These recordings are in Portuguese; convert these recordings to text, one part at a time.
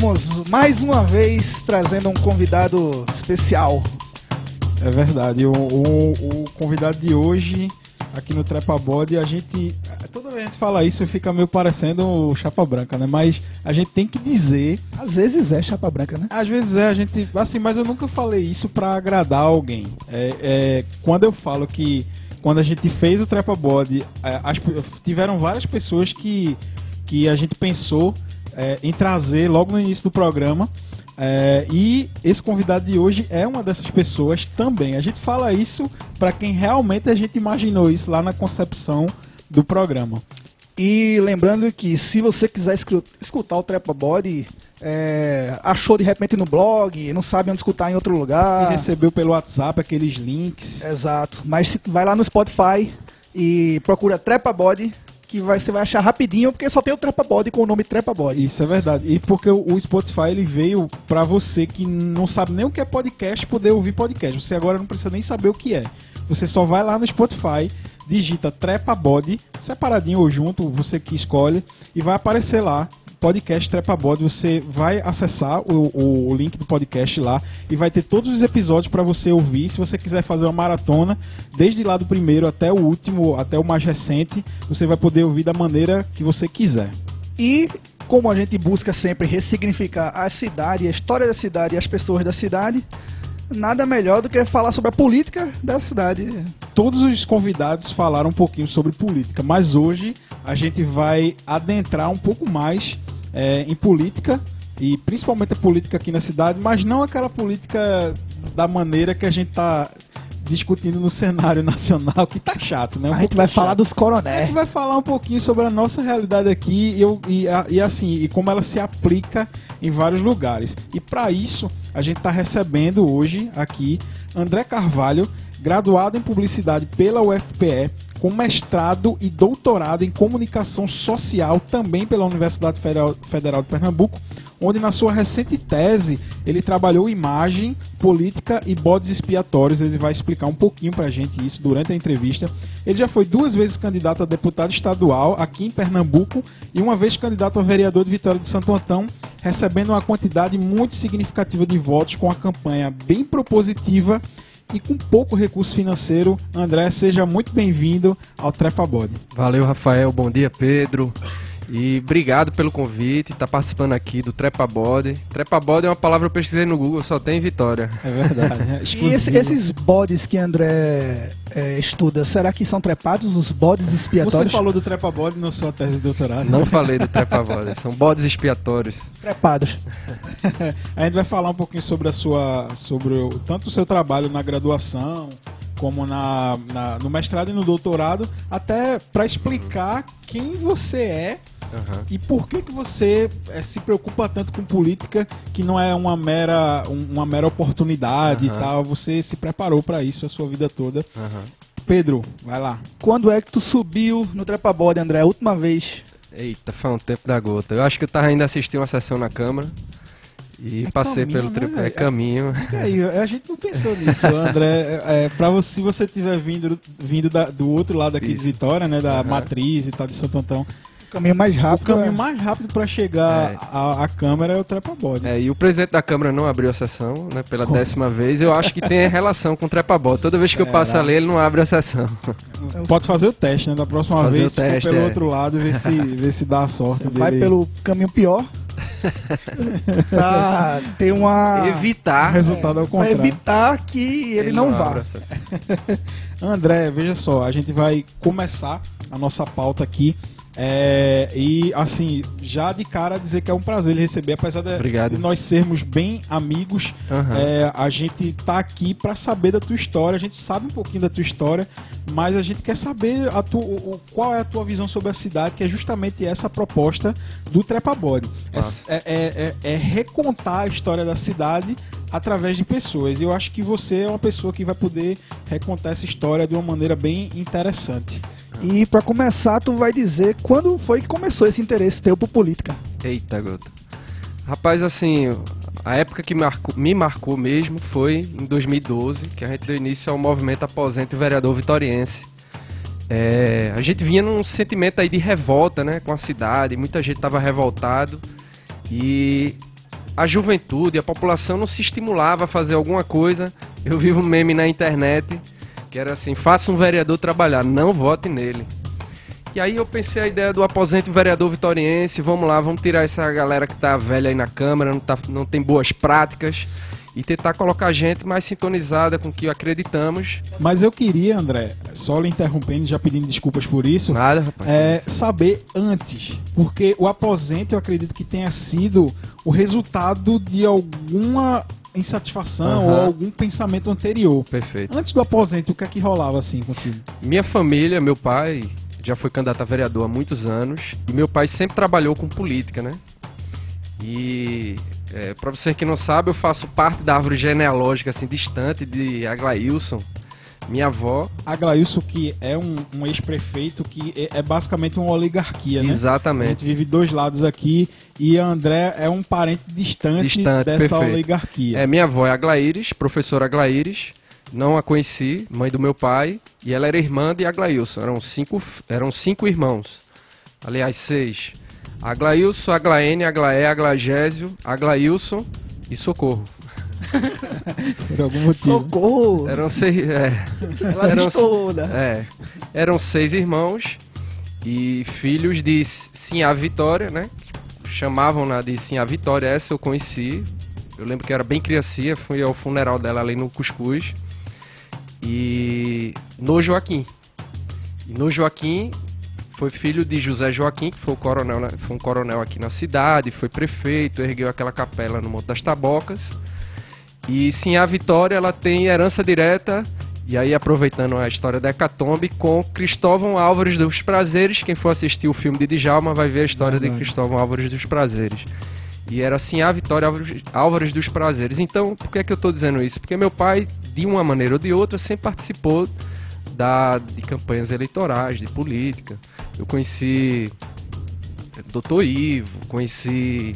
estamos mais uma vez trazendo um convidado especial. É verdade. O, o, o convidado de hoje aqui no Trepa Body, a gente. Toda vez que a gente fala isso, fica meio parecendo o Chapa Branca, né? Mas a gente tem que dizer. Às vezes é chapa branca, né? Às vezes é, a gente. Assim, mas eu nunca falei isso pra agradar alguém. É, é, quando eu falo que. Quando a gente fez o Trepa Body, é, as- tiveram várias pessoas que, que a gente pensou é, em trazer logo no início do programa. É, e esse convidado de hoje é uma dessas pessoas também. A gente fala isso para quem realmente a gente imaginou isso lá na concepção do programa. E lembrando que se você quiser escutar o Trepa Body, é, achou de repente no blog, não sabe onde escutar em outro Se lugar. recebeu pelo WhatsApp aqueles links. Exato. Mas se- vai lá no Spotify e procura Trepa Body, que vai, você vai achar rapidinho, porque só tem o Trepa Body com o nome Trepa Body. Isso é verdade. E porque o Spotify ele veio para você que não sabe nem o que é podcast poder ouvir podcast. Você agora não precisa nem saber o que é. Você só vai lá no Spotify, digita Trepa Body, separadinho ou junto, você que escolhe, e vai aparecer lá. Podcast Trepa Body, você vai acessar o- o link do podcast lá e vai ter todos os episódios para você ouvir. Se você quiser fazer uma maratona, desde lá do primeiro até o último, até o mais recente, você vai poder ouvir da maneira que você quiser. E como a gente busca sempre ressignificar a cidade, a história da cidade e as pessoas da cidade, nada melhor do que falar sobre a política da cidade. todos os convidados falaram um pouquinho sobre política, mas hoje a gente vai adentrar um pouco mais é, em política e principalmente a política aqui na cidade, mas não aquela política da maneira que a gente está discutindo no cenário nacional, que tá chato, né? Um A gente vai chato. falar dos A coronéis. gente vai falar um pouquinho sobre a nossa realidade aqui e, eu- e a- e assim, e como ela se aplica em vários lugares. E para isso, a gente está recebendo hoje aqui André Carvalho, graduado em publicidade pela UFPE, com mestrado e doutorado em comunicação social também pela Universidade Federal, de Pernambuco, onde na sua recente tese ele trabalhou imagem, política e bodes expiatórios. Ele vai explicar um pouquinho pra gente isso durante a entrevista. Ele já foi duas vezes candidato a deputado estadual aqui em Pernambuco e uma vez candidato a vereador de Vitória de Santo Antão, recebendo uma quantidade muito significativa de votos com a campanha bem propositiva e com pouco recurso financeiro. André, seja muito bem-vindo ao Trepa Body. Valeu, Rafael. Bom dia, Pedro. E obrigado pelo convite, tá participando aqui do Trepa Body. Trepa Body é uma palavra que eu pesquisei no Google, só tem em Vitória. É verdade. né? E esse- esses bodes que André é, estuda, será que são trepados os bodes Você expiatórios? falou do Trepa Body na sua tese de doutorado. Não falei do Trepa Body, são bodes expiatórios. Trepados. A gente vai falar um pouquinho sobre a sua, sobre o, tanto o seu trabalho na graduação como na, na- no mestrado e no doutorado, até para explicar quem você é Aham. e por que que você eh, se preocupa tanto com política, que não é uma mera, um- uma mera oportunidade e Aham. tal. Você se preparou para isso a sua vida toda. Aham. Pedro, vai lá. Quando é que tu subiu no Trepa Body, André? A última vez. Eita, foi um tempo da gota. Eu acho que eu tava indo assistir uma sessão na Câmara e É passei caminho, pelo né, Trepa. velho? É caminho. E aí, a gente não pensou nisso, André. É, é, pra você, se você tiver vindo, vindo da- do outro lado aqui de Isso. Vitória, né? Da Aham. Matriz e tal, de Santo Antão. O caminho mais O rápido. caminho é- mais rápido pra chegar É. à, à Câmara é o Trepa Body. É, e o presidente da Câmara não abriu a sessão, né, pela Como? décima vez. Eu acho que tem relação com o Trepa Body. Toda vez que eu passo Será? ali, ele não abre a sessão. Pode fazer o teste, né? Da próxima Fazer vez, o teste, pelo é. outro lado, ver se, ver se dá a sorte dele. Vai pelo caminho pior. pra ter uma. Evitar. O resultado é o Pra contrário. evitar que ele, não, vá. abre a sessão. André, veja só, a gente vai começar a nossa pauta aqui. É, e assim, já de cara dizer que é um prazer lhe receber, apesar de, Obrigado. de nós sermos bem amigos, Aham. é, a gente tá aqui para saber da tua história, a gente sabe um pouquinho da tua história, mas a gente quer saber a tu, o- qual é a tua visão sobre a cidade, que é justamente essa proposta do Trepa Body. É, é- é- é- é recontar a história da cidade através de pessoas. E eu acho que você é uma pessoa que vai poder recontar essa história de uma maneira bem interessante. E pra começar, tu vai dizer quando foi que começou esse interesse teu por política. Eita, gota. Rapaz, assim, a época que marcou- me marcou mesmo foi em 2012, que a gente deu início ao movimento Aposente o Vereador Vitoriense. é, a gente vinha num sentimento aí de revolta, né, com a cidade, muita gente estava revoltado e a juventude, a população não se estimulava a fazer alguma coisa. Eu vi um meme na internet que era assim: faça um vereador trabalhar, não vote nele. E aí eu pensei a ideia do aposento vereador vitoriense, vamos lá, vamos tirar essa galera que tá velha aí na Câmara, não, tá, não tem boas práticas, e tentar colocar gente mais sintonizada com o que acreditamos. Mas eu queria, André, só lhe interrompendo, já pedindo desculpas por isso, Nada, rapaz. é, saber antes, porque o aposento eu acredito que tenha sido o resultado de alguma insatisfação Aham. ou algum pensamento anterior. Perfeito. Antes do aposento, o que é que rolava assim contigo? Minha família, meu pai já foi candidato a vereador há muitos anos e meu pai sempre trabalhou com política, né? E é, para você que não sabe, eu faço parte da árvore genealógica assim distante de Aglailson, minha avó. Aglailson, que é um, um ex-prefeito que é, é basicamente uma oligarquia, né? A Exatamente. gente vive dois lados aqui e André é um parente distante, Distante, dessa perfeito. oligarquia. É, minha avó é Aglaíris, professora Aglaíris. Não a conheci, mãe do meu pai, e ela era irmã de Aglailson. Eram cinco, eram cinco irmãos. Aliás, seis. Aglailson, Aglaene, Aglaé, Aglagésio, Aglailson e Socorro. Por algum motivo. Socorro! Eram seis. É, Ela eram- toda. é, eram seis irmãos e filhos de Sinhá Vitória, né? Chamavam-na de Sinhá Vitória, essa eu conheci. Eu lembro que eu era bem criancinha, fui ao funeral dela ali no Cuscuz. E no Joaquim. E no Joaquim foi filho de José Joaquim, que foi, o coronel, né? foi um coronel aqui na cidade, foi prefeito, ergueu aquela capela no Monte das Tabocas. E sim, a Vitória ela tem herança direta, e aí aproveitando a história da Hecatombe, com Cristóvão Álvares dos Prazeres. Quem for assistir o filme de Djalma vai ver a história de Verdade. Cristóvão Álvares dos Prazeres. E era assim a Vitória Álvares, dos Prazeres. Então, por que, é que eu estou dizendo isso? Porque meu pai, de uma maneira ou de outra, sempre participou da, de campanhas eleitorais, de política. Eu conheci Dr. Ivo, conheci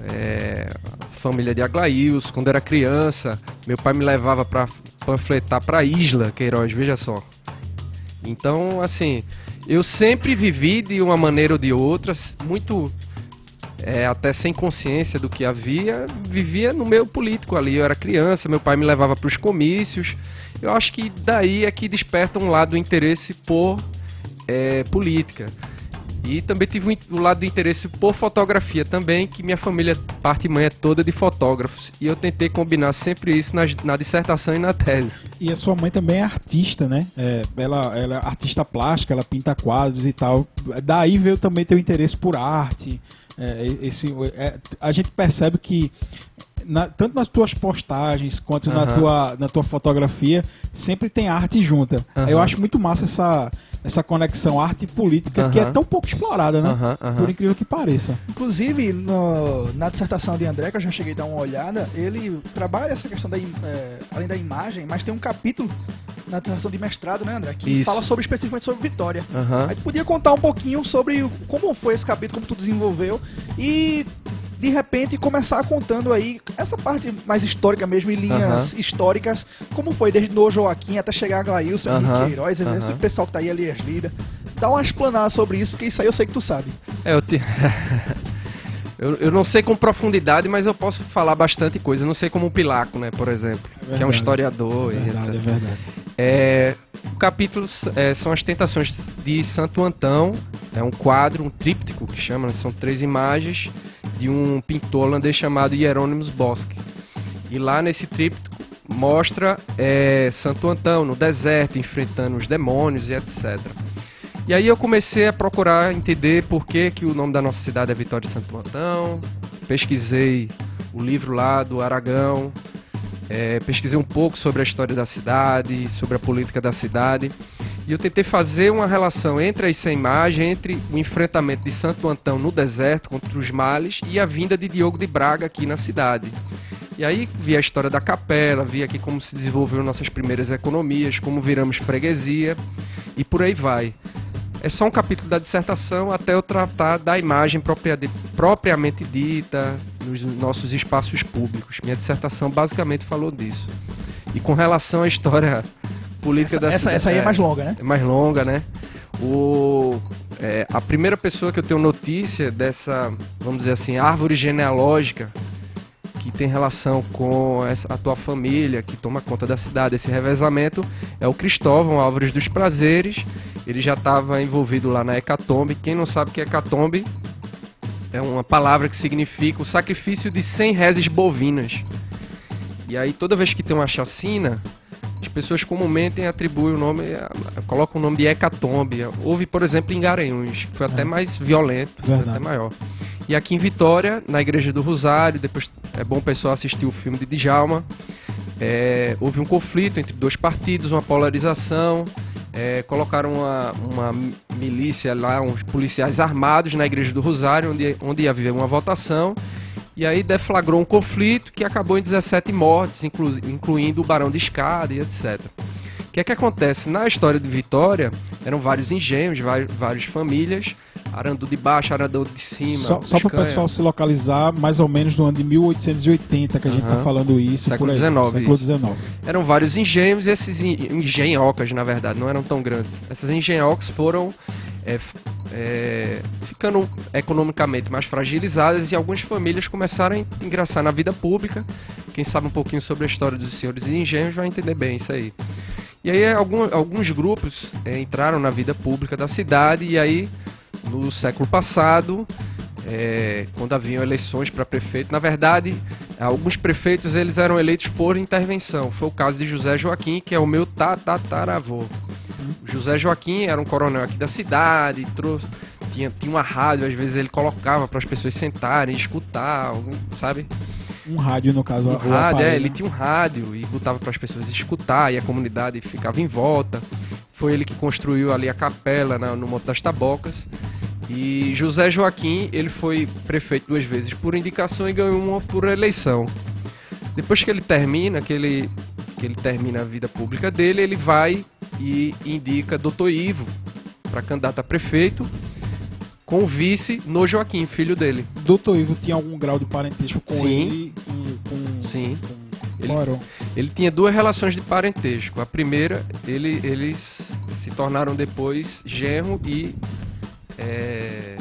é, família de Aglaíus. Quando era criança, meu pai me levava para panfletar para Isla Queiroz, veja só. Então, assim, eu sempre vivi de uma maneira ou de outra, muito é, até sem consciência do que havia, vivia no meio político ali. Eu era criança, meu pai me levava para os comícios. Eu acho que daí é que desperta um lado do interesse por é, política. E também tive o lado do interesse por fotografia também, que minha família, parte e mãe, é toda de fotógrafos. E eu tentei combinar sempre isso nas- na dissertação e na tese. E a sua mãe também é artista, né? É, ela, ela é artista plástica, ela pinta quadros e tal. Daí veio também teu interesse por arte. É, esse, é, a gente percebe que na- tanto nas tuas postagens quanto na, Aham. tua, na tua fotografia sempre tem arte junta. Aham. Eu acho muito massa essa, essa conexão arte e política que é tão pouco explorada, né? Aham, aham. Por incrível que pareça. Inclusive, no- na dissertação de André, que eu já cheguei a dar uma olhada, ele trabalha essa questão da, é, além da imagem, mas tem um capítulo na dissertação de mestrado, né, André? Que Isso. fala sobre especificamente sobre Vitória. Aham. Aí tu podia contar um pouquinho sobre como foi esse capítulo, como tu desenvolveu e de repente começar contando aí essa parte mais histórica mesmo, em linhas históricas, como foi desde no Joaquim até chegar a Glailson, Aham, Henrique Queiroz, né, aham. esse pessoal que tá aí, Elias Lira. Dá uma explanada sobre isso, porque isso aí eu sei que tu sabe. É, eu, te... eu, eu não sei com profundidade, mas eu posso falar bastante coisa. Eu não sei como o Pilaco, né, por exemplo, que é um historiador e Verdade, é etc. verdade. É, o capítulo é, são as tentações de Santo Antão. É um quadro, um tríptico que chama, né? são três imagens de um pintor holandês chamado Hieronymus Bosch. E lá nesse tríptico mostra é, Santo Antão no deserto, enfrentando os demônios e etc. E aí eu comecei a procurar entender por que, que o nome da nossa cidade é Vitória de Santo Antão. Pesquisei o livro lá do Aragão, é, pesquisei um pouco sobre a história da cidade, sobre a política da cidade. E eu tentei fazer uma relação entre essa imagem, entre o enfrentamento de Santo Antão no deserto contra os males e a vinda de Diogo de Braga aqui na cidade. E aí vi a história da capela, vi aqui como se desenvolveu nossas primeiras economias, como viramos freguesia e por aí vai. É só um capítulo da dissertação até eu tratar da imagem propria- propriamente dita nos nossos espaços públicos. Minha dissertação basicamente falou disso. E com relação à história política essa, da essa, cidade. essa aí é, mais longa, né? É mais longa, né? O, é, a primeira pessoa que eu tenho notícia dessa, vamos dizer assim, árvore genealógica que tem relação com essa, a tua família, que toma conta da cidade, esse revezamento, é o Cristóvão Álvares dos Prazeres. Ele já estava envolvido lá na Hecatombe. Quem não sabe o que é Hecatombe, é uma palavra que significa o sacrifício de 100 reses bovinas. E aí toda vez que tem uma chacina, as pessoas comumente atribuem o nome, colocam o nome de hecatombe. Houve, por exemplo, em Garanhuns, que foi até mais violento, foi até maior. E aqui em Vitória, na Igreja do Rosário, depois é bom o pessoal assistir o filme de Djalma, é, houve um conflito entre dois partidos, uma polarização, é, colocaram uma, uma milícia lá, uns policiais armados na Igreja do Rosário, onde, onde ia haver uma votação, e aí deflagrou um conflito que acabou em 17 mortes, inclu, incluindo o Barão de Escada e etc. O que é que acontece? Na história de Vitória, eram vários engenhos, várias famílias, Arandu de baixo, Arandu de cima. Só, só para o pessoal se localizar, mais ou menos no ano de 1880 que a gente está falando isso. Século XIX. Século XIX. Eram vários engenhos e esses engenhocas, na verdade, não eram tão grandes. Essas engenhocas foram é, é, ficando economicamente mais fragilizadas e algumas famílias começaram a ingressar na vida pública. Quem sabe um pouquinho sobre a história dos senhores engenhos vai entender bem isso aí. E aí algum, alguns grupos é, entraram na vida pública da cidade e aí no século passado, é, quando haviam eleições para prefeito, na verdade, alguns prefeitos eles eram eleitos por intervenção. Foi o caso de José Joaquim, que é o meu tataravô. José Joaquim era um coronel aqui da cidade, trouxe, tinha, tinha uma rádio, às vezes ele colocava para as pessoas sentarem, escutar, sabe? Um rádio, no caso. Um rádio, é, ele tinha um rádio e botava para as pessoas escutar e a comunidade ficava em volta. Foi ele que construiu ali a capela na, no Monte das Tabocas. E José Joaquim, ele foi prefeito duas vezes por indicação e ganhou uma por eleição. Depois que ele termina, que ele, que ele termina a vida pública dele, ele vai e indica Dr. Ivo para candidato a prefeito com o vice no Joaquim, filho dele. Doutor Ivo tinha algum grau de parentesco com Sim. ele? Com, com, Sim. Com Ele-? Ele tinha duas relações de parentesco. A primeira, ele, eles se tornaram depois genro e. É,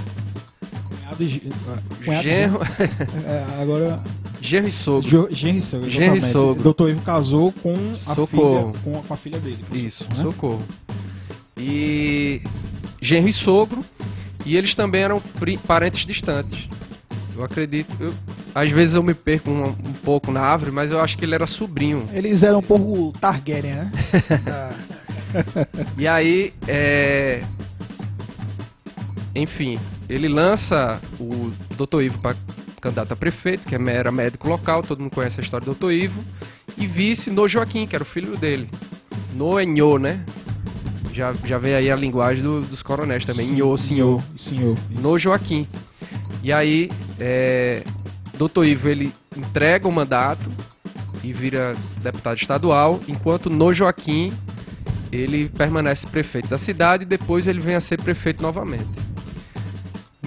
Cunhado e ah, cunhado, genro, é, agora. genro e sogro. Genro e sogro. Genro e sogro. Doutor Ivo casou com a Socorro. filha, com, a- com a filha dele. Isso, Né? socorro. E genro e sogro. E eles também eram parentes distantes. Eu acredito. eu- às vezes eu me perco um, um pouco na árvore, mas eu acho que ele era sobrinho. Eles eram um pouco Targaryen, né? E aí, é... enfim, ele lança o Dr. Ivo para candidato a prefeito, que é- era médico local, todo mundo conhece a história do Dr. Ivo, e vice no Joaquim, que era o filho dele. No Enho, né? Já, já veio aí a linguagem do- dos coronéis também. Enho, senhor. Senhor. No Joaquim. E aí, é... Dr. Ivo, ele entrega o mandato e vira deputado estadual, enquanto no Joaquim ele permanece prefeito da cidade e depois ele vem a ser prefeito novamente.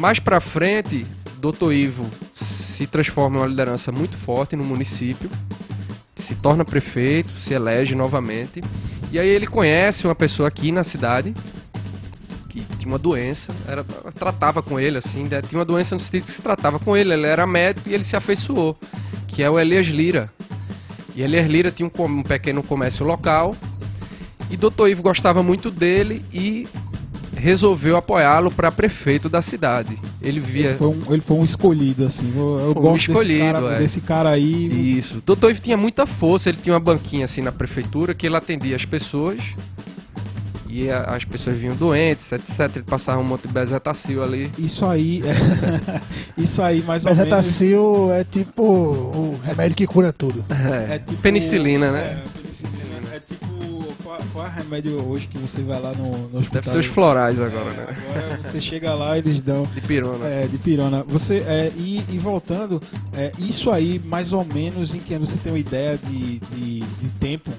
Mais pra frente, Dr. Ivo se transforma em uma liderança muito forte no município, se torna prefeito, se elege novamente, e aí ele conhece uma pessoa aqui na cidade que tinha uma doença, era, tratava com ele assim, né? tinha uma doença no sentido que se tratava com ele, ele era médico e ele se afeiçoou, que é o Elias Lira. E Elias Lira tinha um, um pequeno comércio local e Dr. Ivo gostava muito dele e resolveu apoiá-lo para prefeito da cidade. Ele via Ele foi, um, ele foi um escolhido, assim. Eu, eu Foi um escolhido, desse, cara, é. desse cara aí. Isso. Doutor Ivo tinha muita força, ele tinha uma banquinha assim na prefeitura que ele atendia as pessoas. E a- as pessoas vinham doentes, etc. Ele passava um monte de bezetacil ali. Isso aí. isso aí, mais ou menos. Bezetacil é tipo o remédio que cura tudo. É, É tipo- penicilina, né? É. É. Qual, é o remédio hoje que você vai lá no, no hospital? Deve ser os florais agora, É, né? Agora você chega lá e eles dão. De pirona. É, de pirona. Você, é, e, e voltando, é, isso aí, mais ou menos, em que você tem uma ideia de, de, de tempo?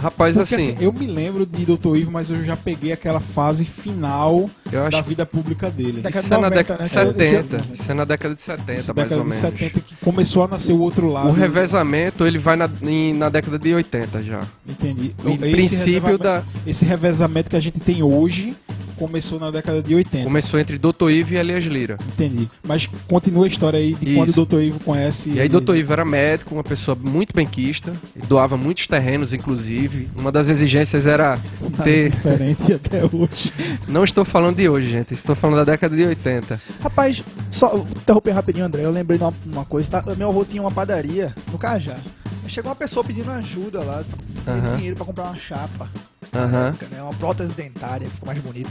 Rapaz, Porque, assim, assim, eu me lembro de Dr. Ivo, mas eu já peguei aquela fase final da vida pública dele. Década isso é na 90, década de né? 70. Isso é na década de 70, Isso, mais década ou de menos. 70 que começou a nascer o outro lado. O revezamento ele vai na, em- na década de 80 já. Entendi. O Esse princípio da. Esse revezamento que a gente tem hoje começou na década de 80. Começou entre Dr. Ivo e Elias Lira. Entendi. Mas continua a história aí de Isso. quando o Dr. Ivo conhece. E aí Dr. Ivo era médico, uma pessoa muito benquista, e doava muitos terrenos, inclusive. Uma das exigências era Nada ter. diferente até hoje. Não estou falando de hoje, gente. Estou falando da década de 80. Rapaz, só interromper rapidinho, André. Eu lembrei de uma, uma coisa. Tá? Meu avô tinha uma padaria no Cajá. Chegou uma pessoa pedindo ajuda lá, pedindo Aham. dinheiro pra comprar uma chapa. Aham. época, né? Uma prótese dentária, ficou mais bonito.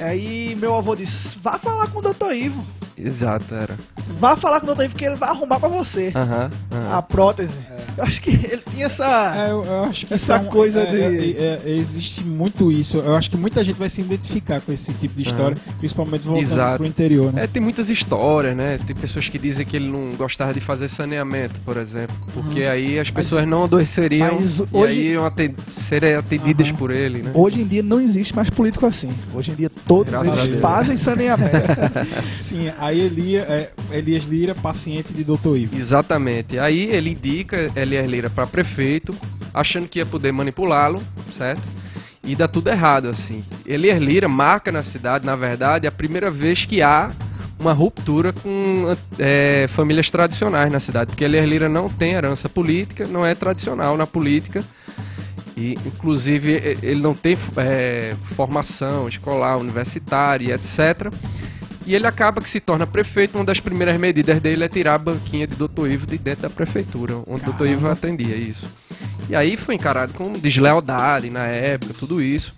Aí meu avô disse: vá falar com o Dr. Ivo. Exato, era. Vá falar com o Dr. Ivo que ele vai arrumar pra você Aham. aham. a prótese. Eu acho que ele tinha essa. É, eu, eu acho que Essa é coisa é, de- é, é, existe muito isso. Eu acho que muita gente vai se identificar com esse tipo de história, principalmente voltando Exato. pro interior, né? É, tem muitas histórias, né? Tem pessoas que dizem que ele não gostava de fazer saneamento, por exemplo. Porque aí as pessoas não adoeceriam mas e hoje- aí iam aten- serem atendidas por ele, né? Hoje em dia não existe mais político assim. Hoje em dia todos Graças a eles fazem saneamento. Sim, aí Elia, é, Elias Lira, paciente de Dr. Ivo. Exatamente. Aí ele indica Elias Lira para prefeito, achando que ia poder manipulá-lo, certo? E dá tudo errado, assim. Elias Lira marca na cidade, na verdade, a primeira vez que há uma ruptura com é, famílias tradicionais na cidade, porque Elias Lira não tem herança política, não é tradicional na política. E, inclusive, ele não tem é, formação escolar, universitária, etc. E ele acaba que se torna prefeito. Uma das primeiras medidas dele é tirar a banquinha de Dr. Ivo de dentro da prefeitura, onde Dr. Ivo atendia isso. E aí foi encarado com deslealdade na época, tudo isso.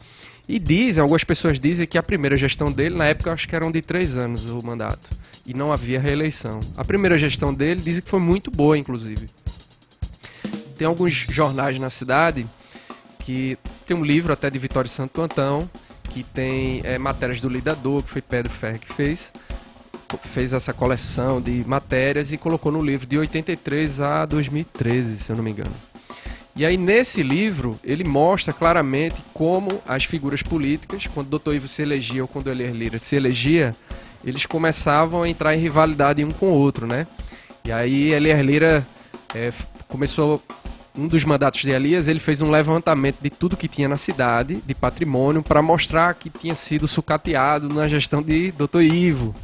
E dizem, algumas pessoas dizem que a primeira gestão dele, na época, acho que eram de três anos o mandato. E não havia reeleição. A primeira gestão dele dizem que foi muito boa, inclusive. Tem alguns jornais na cidade que tem um livro até de Vitório Santo Antão, que tem é, matérias do Lidador, que foi Pedro Ferre que fez. Fez essa coleção de matérias e colocou no livro de 83 a 2013, se eu não me engano. E aí, nesse livro, ele mostra claramente como as figuras políticas, quando o Dr. Ivo se elegia ou quando o Elias Lira se elegia, eles começavam a entrar em rivalidade um com o outro, né? E aí, Elias Lira é, começou um dos mandatos de Elias, ele fez um levantamento de tudo que tinha na cidade, de patrimônio, para mostrar que tinha sido sucateado na gestão de Dr. Ivo.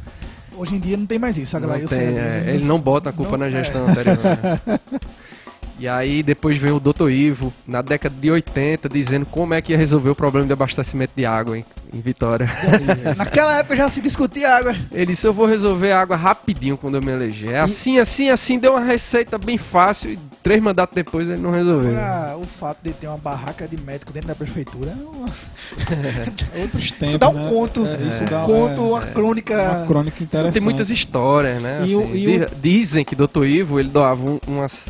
Hoje em dia não tem mais isso, a Não galera. tem, é, ele não bota a culpa Não, na é. gestão anterior. né? E aí depois veio o Dr. Ivo, na década de 80, dizendo como é que ia resolver o problema de abastecimento de água em, em Vitória. Naquela época já se discutia água. Ele disse, eu vou resolver a água rapidinho quando eu me eleger. É assim, assim, assim, deu uma receita bem fácil e três mandatos depois ele não resolveu. Agora, o fato de ter uma barraca de médico dentro da prefeitura, nossa, Outros tempos, isso dá um né? conto, É, isso dá um conto, é, uma crônica. uma crônica interessante. Tem muitas histórias, né? E o- assim. e o- Di- Dizem que Dr. Ivo, ele doava um- umas...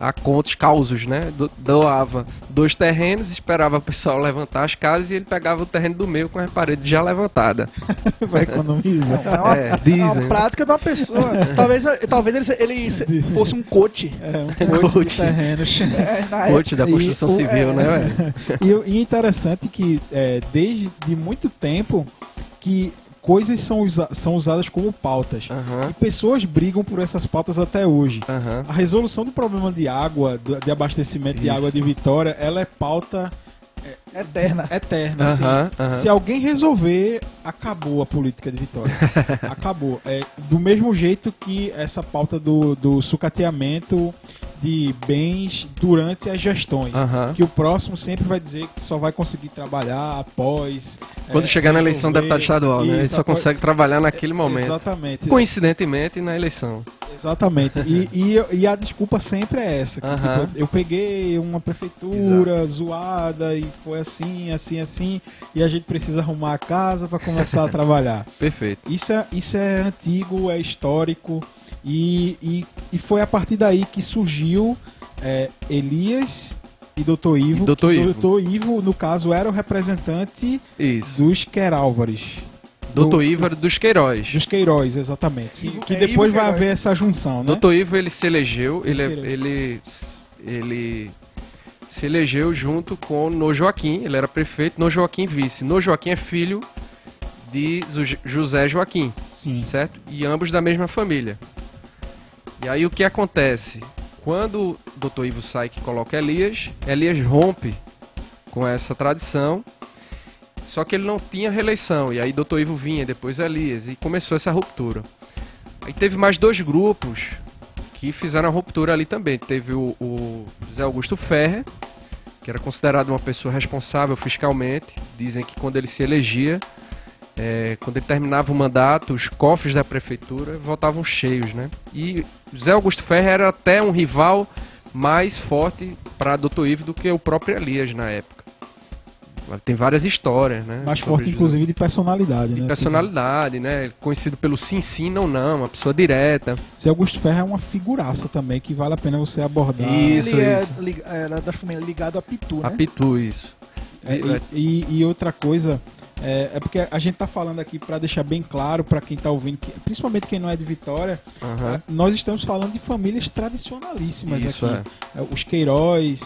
A contos, causos, né? Do- Doava dois terrenos, esperava o pessoal levantar as casas e ele pegava o terreno do meio com a parede já levantada. Vai economizar. É uma, É, é uma dizem. prática de uma pessoa. talvez, talvez ele, ele se- fosse um coach. É, um coach Coach. de terrenos. É, Coach da E construção o- civil, é, né? E, e interessante que é, desde de muito tempo que coisas são, usa- são usadas como pautas. Aham, E pessoas brigam por essas pautas até hoje. aham. A resolução do problema de água, de abastecimento de Isso. água de Vitória, ela é pauta Eterna. eterna. assim. Se alguém resolver, acabou a política de Vitória. acabou. É, do mesmo jeito que essa pauta do, do sucateamento de bens durante as gestões. Que o próximo sempre vai dizer que só vai conseguir trabalhar após. Quando é, chegar na eleição do resolver. deputado estadual, né? Ele Isso, só após- consegue trabalhar naquele momento. Exatamente. Coincidentemente, na eleição. Exatamente. E, e, e a desculpa sempre é essa. que, tipo, eu peguei uma prefeitura zoada e foi assim, assim, assim, e a gente precisa arrumar a casa para começar a trabalhar. Perfeito. Isso é, isso é antigo, é histórico, e, e, e foi a partir daí que surgiu é, Elias e Dr. Ivo. E Dr. que Ivo. Dr. Ivo, no caso, era o representante Isso. dos Querálvares. Doutor Ívar dos Queiroz. Dos Queiroz, exatamente. Ivo- que é, depois Ivo vai Queiroz. haver essa junção, né? Doutor Ivo, ele se elegeu, ele, Ele. ele, ele se elegeu junto com No Joaquim, ele era prefeito, No Joaquim vice. No Joaquim é filho de José Joaquim, Sim. certo? E ambos da mesma família. E aí o que acontece? Quando o Dr. Ivo sai que coloca Elias, Elias rompe com essa tradição, só que ele não tinha reeleição. E aí Dr. Ivo vinha, depois Elias, e começou essa ruptura. Aí teve mais dois grupos que fizeram a ruptura ali também. Teve o, o Zé Augusto Ferrer, que era considerado uma pessoa responsável fiscalmente. Dizem que quando ele se elegia, é, quando ele terminava o mandato, os cofres da prefeitura voltavam cheios, né? E Zé Augusto Ferreira era até um rival mais forte para Dr. Ivo do que o próprio Elias na época. Tem várias histórias, né? Mais forte, inclusive, de personalidade, de né? personalidade, né? Conhecido pelo sim, sim, não, não, uma pessoa direta. Zé Augusto Ferreira é uma figuraça também, que vale a pena você abordar. Isso, Ele é isso. É, era da família ligado a Pitu, né? A Pitu, isso. É, e, e, e outra coisa é, é, porque a gente está falando aqui para deixar bem claro para quem está ouvindo, que, principalmente quem não é de Vitória, uhum. nós estamos falando de famílias tradicionalíssimas Isso aqui. É. é. Os Queiroz,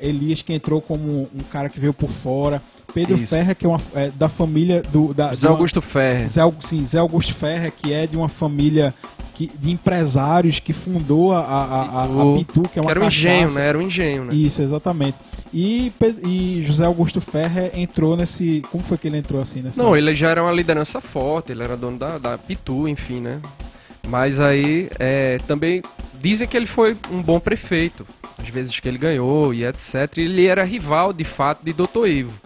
Elias que entrou como um cara que veio por fora, Pedro Isso. Ferrer, que é, uma, é da família do. Da, Zé Augusto Ferrer. Zé, sim, Zé Augusto Ferrer, que é de uma família que, de empresários que fundou a, a, a, a Pitu, que é uma que Era um engenho, né? Era um engenho, né? Isso, exatamente. E, e José Augusto Ferrer entrou nesse. Como foi que ele entrou assim nessa. Não, ele já era uma liderança forte, ele era dono da, da Pitu, enfim, né? Mas aí é, também dizem que ele foi um bom prefeito, às vezes que ele ganhou e etc. E ele era rival, de fato, de Doutor Ivo.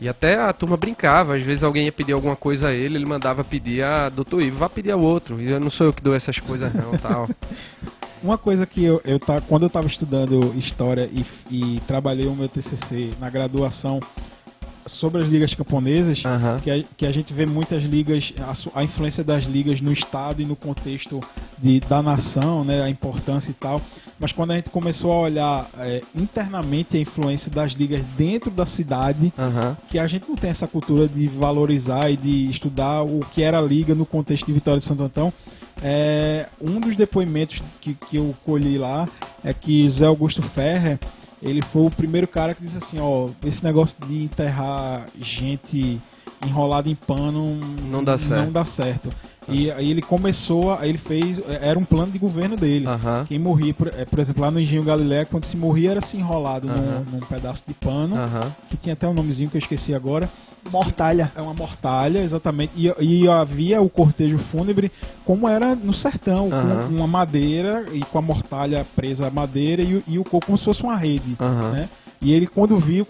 E até a turma brincava, às vezes alguém ia pedir alguma coisa a ele, ele mandava pedir a Doutor Ivo, vá pedir ao outro. E eu não sou eu que dou essas coisas não, tal. Uma coisa que eu, eu tá, quando eu estava estudando história e, e trabalhei o meu TCC na graduação sobre as ligas camponesas, uhum. que, a, que a gente vê muitas ligas, a, a, influência das ligas no estado e no contexto de, da nação, né, a importância e tal. Mas quando a gente começou a olhar é, internamente a influência das ligas dentro da cidade, uhum. que a gente não tem essa cultura de valorizar e de estudar o que era a liga no contexto de Vitória de Santo Antão, é, um dos depoimentos que, que eu colhi lá é que Zé Augusto Ferrer ele foi o primeiro cara que disse assim, ó, esse negócio de enterrar gente enrolada em pano não dá certo. Não dá certo. E aí ele começou, aí ele fez, era um plano de governo dele. Uhum. Quem morria, por, é, por, exemplo, lá no Engenho Galileia, quando se morria era se enrolado uhum. num, num, pedaço de pano, uhum. que tinha até um nomezinho que eu esqueci agora. Mortalha. É uma mortalha, exatamente. E, e havia o cortejo fúnebre como era no sertão, com uma madeira e com a mortalha presa à madeira e, e o corpo como se fosse uma rede, né? E ele, quando viu,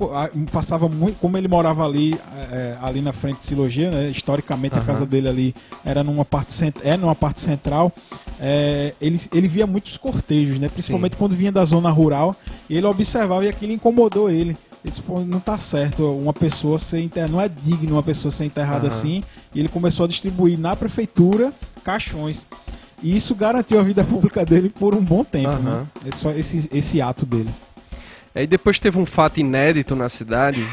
passava muito. Como ele morava ali, é, ali na frente de Silogia, né? historicamente uhum. a casa dele ali era numa parte, cent, é numa parte central. É, ele, ele via muitos cortejos, né? principalmente Sim. quando vinha da zona rural. ele observava e aquilo incomodou ele. Ele disse, Pô, não tá certo uma pessoa ser enterrada, não é digno uma pessoa ser enterrada uhum. assim. E ele começou a distribuir na prefeitura caixões. E isso garantiu a vida pública dele por um bom tempo, uhum. né? Esse, esse, esse ato dele. Aí depois teve um fato inédito na cidade,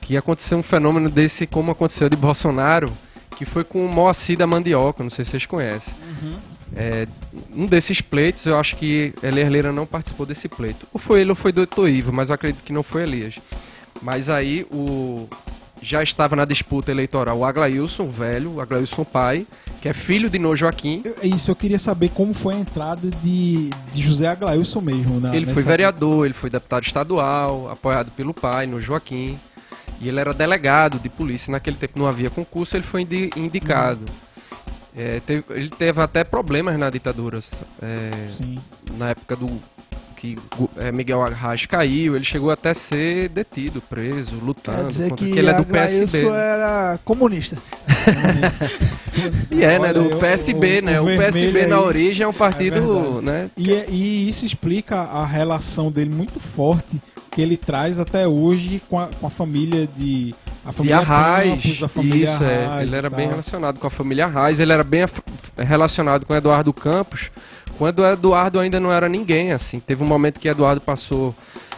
que aconteceu um fenômeno desse como aconteceu de Bolsonaro, que foi com o Moacir da Mandioca, não sei se vocês conhecem. Uhum. É, um desses pleitos, eu acho que Elias Leira não participou desse pleito. Ou foi ele ou foi Doutor Ivo, mas eu acredito que não foi Elias. Mas aí o já estava na disputa eleitoral o Aglailson, o velho, o Aglailson pai, que é filho de No Joaquim. É isso, eu queria saber como foi a entrada de, de José Aglailson mesmo. Na, ele foi vereador, ele foi deputado estadual, apoiado pelo pai, No Joaquim. E ele era delegado de polícia. Naquele tempo não havia concurso, ele foi indicado. Hum. É, teve, ele teve até problemas na ditadura. É, na época do que é, Miguel Arraes caiu, ele chegou até a ser detido, preso, lutando. Quer dizer que, que ele é do PSB. Isso era comunista. e é, né? Do PSB, o, né? O, o PSB na origem é um partido, é né? E, é, e isso explica a relação dele muito forte que ele traz até hoje com a, com a família de a família Arraes, Campos, a família isso é, ele era bem relacionado com a família Arraes, ele era bem relacionado com Eduardo Campos, quando Eduardo ainda não era ninguém, assim. Teve um momento que Eduardo passou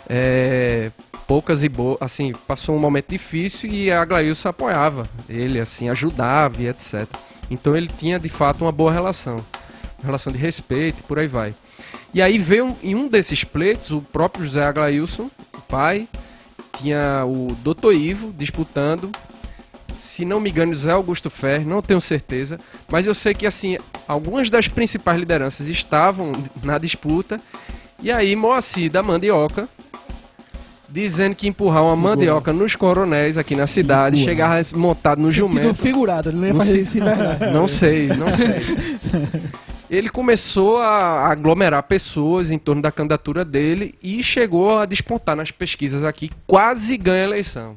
é, poucas e boas, assim, passou um momento difícil e a Glailson apoiava ele, assim, ajudava e etc. Então ele tinha de fato uma boa relação, uma relação de respeito e por aí vai. E aí veio em um desses pleitos o próprio José Aglailson, o pai, tinha o Dr. Ivo disputando se não me engano, José Augusto Ferre, não tenho certeza, mas eu sei que assim, algumas das principais lideranças estavam na disputa, e aí Moacir da Mandioca, dizendo que empurrar uma mandioca nos coronéis aqui na cidade, chegava montado no Sentido jumento. figurado, ele não fazer se- isso de verdade. Não sei, não sei. Ele começou a aglomerar pessoas em torno da candidatura dele e chegou a despontar nas pesquisas aqui, quase ganha a eleição.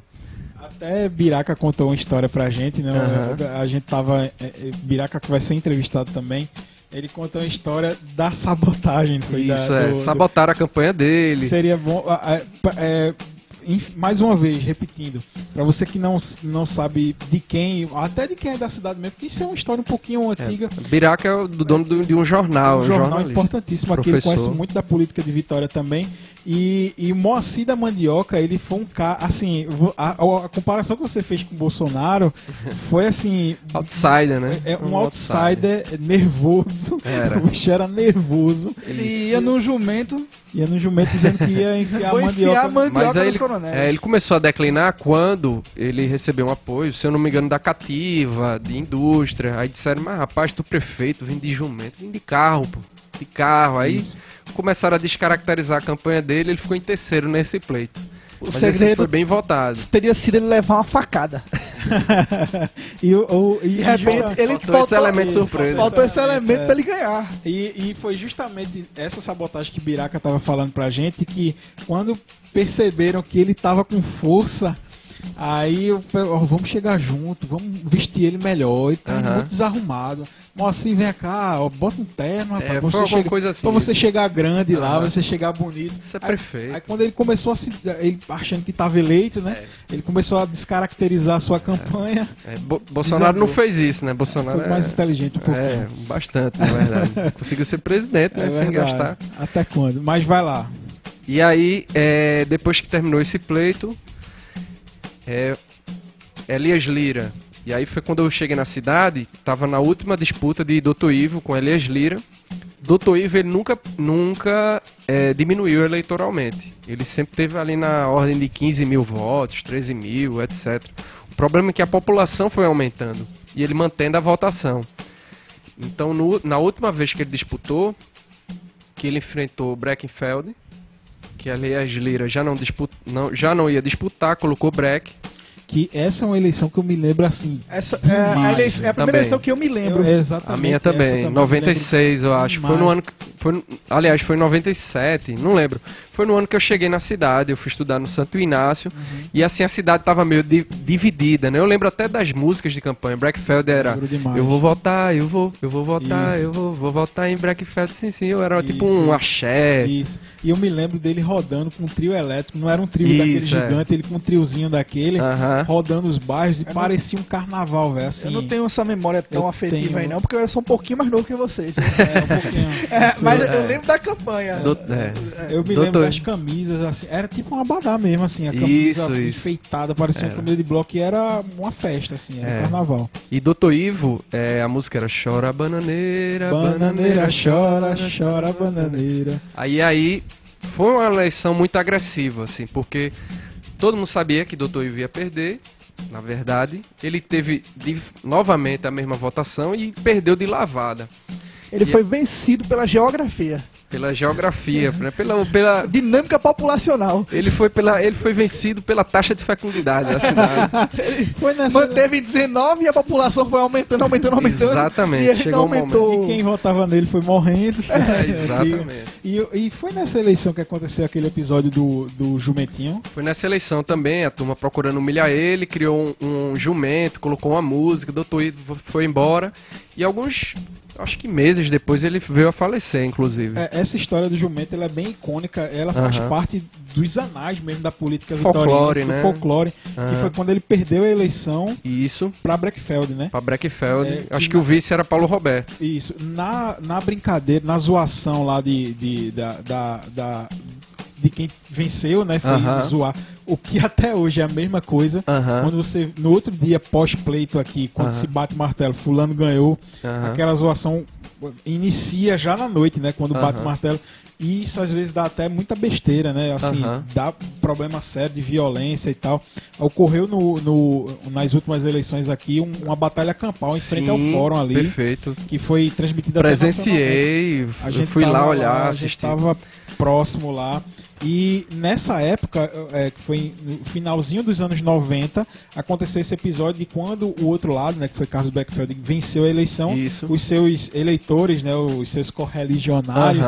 Até Biraca contou uma história pra gente, né? Aham. A gente tava. é, é, Biraca que vai ser entrevistado também. Ele contou a história da sabotagem. Foi da- Isso, é, do- do- sabotaram a campanha dele. Seria bom. é, inf- mais uma vez, repetindo, pra você que não, não sabe de quem, até de quem é da cidade mesmo, porque isso é uma história um pouquinho antiga. Biraca é o do dono do- de um jornal, um um jornal jornalista. importantíssimo aqui, ele conhece muito da política de Vitória também. E, e o Moacir da Mandioca, ele foi um cara, assim, vo- a, a comparação que você fez com o Bolsonaro foi assim, Outsider, né? é um outsider nervoso, Era. o bicho era nervoso, Ele ia no jumento, ia no jumento dizendo que ia enfiar a foi enfiar a mandioca. mandioca Mas aí nos ele, coronéis. é, ele começou a declinar quando ele recebeu um apoio, se eu não me engano, da Cativa, de indústria. Aí disseram, mas rapaz, tu prefeito, vem de jumento, vem de carro, pô. De carro. Aí Isso. começaram a descaracterizar a campanha dele, ele ficou em terceiro nesse pleito. O Mas segredo foi bem votado. teria sido ele levar uma facada. e, o, o- e, De repente, ele Faltou esse elemento surpresa. Faltou esse elemento é. pra ele ganhar. E, e foi justamente essa sabotagem que Biraca tava falando pra gente, que quando perceberam que ele tava com força, aí eu falei, ó, vamos chegar junto, vamos vestir ele melhor, ele tá Aham. muito desarrumado. Moacir, vem cá, ó, bota um terno, rapaz, É, pra foi você, chegar, coisa assim pra você mesmo. chegar grande lá, Aham. você chegar bonito. Isso é Aí- perfeito. Aí quando ele começou a se. Ele achando que estava eleito, né? Ele começou a descaracterizar a sua campanha. É, Bo- Bolsonaro não fez isso, né? Bolsonaro Foi mais é, inteligente um pouquinho. é, bastante, na verdade. Conseguiu ser presidente, né? É sem gastar. Até quando? Mas vai lá. E aí, é, depois que terminou esse pleito, é, Elias Lira. E aí foi quando eu cheguei na cidade, tava na última disputa de Dr. Ivo com Elias Lira. Dr. Ivo ele nunca, nunca é, diminuiu eleitoralmente. Ele sempre teve ali na ordem de 15 mil votos, 13 mil, etc. O problema é que a população foi aumentando e ele mantendo a votação. Então, no- na última vez que ele disputou, que ele enfrentou Breckenfeld, que aliás Lira já não, disput, não, já não ia disputar, colocou Breck. Que essa é uma eleição que eu me lembro assim. Essa é, a, Demais, eleição- é a primeira também. eleição que eu me lembro. Eu- exatamente. A minha também, me 96 eu acho. Foi no demais. ano que, foi, aliás, foi em 97, não lembro. Foi no ano que eu cheguei na cidade, eu fui estudar no Santo Inácio. Uhum. E assim a cidade tava meio di- dividida, né? Eu lembro até das músicas de campanha. Breckfeld era Lembro. Eu vou votar, eu vou, eu vou votar, Isso. eu vou, vou votar em Breckfeld, sim, sim. Eu era tipo Isso. um axé. Isso. E eu me lembro dele rodando com um trio elétrico. Não era um trio Isso, daquele é. gigante, ele com um triozinho daquele, Aham. rodando os bairros e parecia um carnaval, velho. Assim, Eu não tenho essa memória tão Eu afetiva tenho. aí não, porque eu sou um pouquinho mais novo que vocês. É, um pouquinho. É, Não mas é. eu lembro da campanha. Do- é. Eu me Doutor- lembro das camisas, assim, era tipo um abadá mesmo, assim, a camisa Isso, isso. enfeitada, parecia uma Era. camisa de bloco e era uma festa, assim, era É. carnaval. E Dr. Ivo, é, a música era Chora bananeira, Bananeira chora, chora bananeira. Aí aí foi uma eleição muito agressiva, assim, porque todo mundo sabia que Dr. Ivo ia perder, na verdade. Ele teve de- novamente a mesma votação e perdeu de lavada. Ele E- foi vencido pela geografia. Pela geografia, né, pela, pela, Dinâmica populacional. ele, foi pela, ele foi vencido pela taxa de fecundidade da cidade. Foi nessa... Manteve em 19 e a população foi aumentando, aumentando, aumentando. Exatamente, E ele chegou não um aumentou. E quem votava nele foi morrendo. É, exatamente. E, e foi nessa eleição que aconteceu aquele episódio do, do Jumentinho. Foi nessa eleição também, a turma procurando humilhar ele, criou um, um jumento, colocou uma música, o doutor foi embora. E alguns, acho que meses depois, ele veio a falecer, inclusive. É, essa história do jumento ela é bem icônica, ela faz parte dos anais mesmo da política Folclore, vitoriana, do né? folclore, que Aham. foi quando ele perdeu a eleição E isso, para Breckfeld, né? pra Breckfeld, É, acho que que o vice era Paulo Roberto. Isso. Na, na brincadeira, na zoação lá de, de, da, da, da- de quem venceu, né? Foi zoar. O que até hoje é a mesma coisa. Quando você, no outro dia, pós-pleito aqui, quando se bate o martelo, fulano ganhou, aquela zoação inicia já na noite, né? Quando bate o martelo. E isso às vezes dá até muita besteira, né? Assim, dá problema sério de violência e tal. Ocorreu no, no- nas últimas eleições aqui um- uma batalha campal em frente ao Sim, fórum ali, Perfeito. que foi transmitida até. Presenciei, A gente fui lá olhar, a gente assistir. tava próximo lá. E nessa época, é, que foi no finalzinho dos anos 90, aconteceu esse episódio de quando o outro lado, né, que foi Carlos Beckfeld, venceu a eleição. Isso. Os seus eleitores, né, os seus correligionários,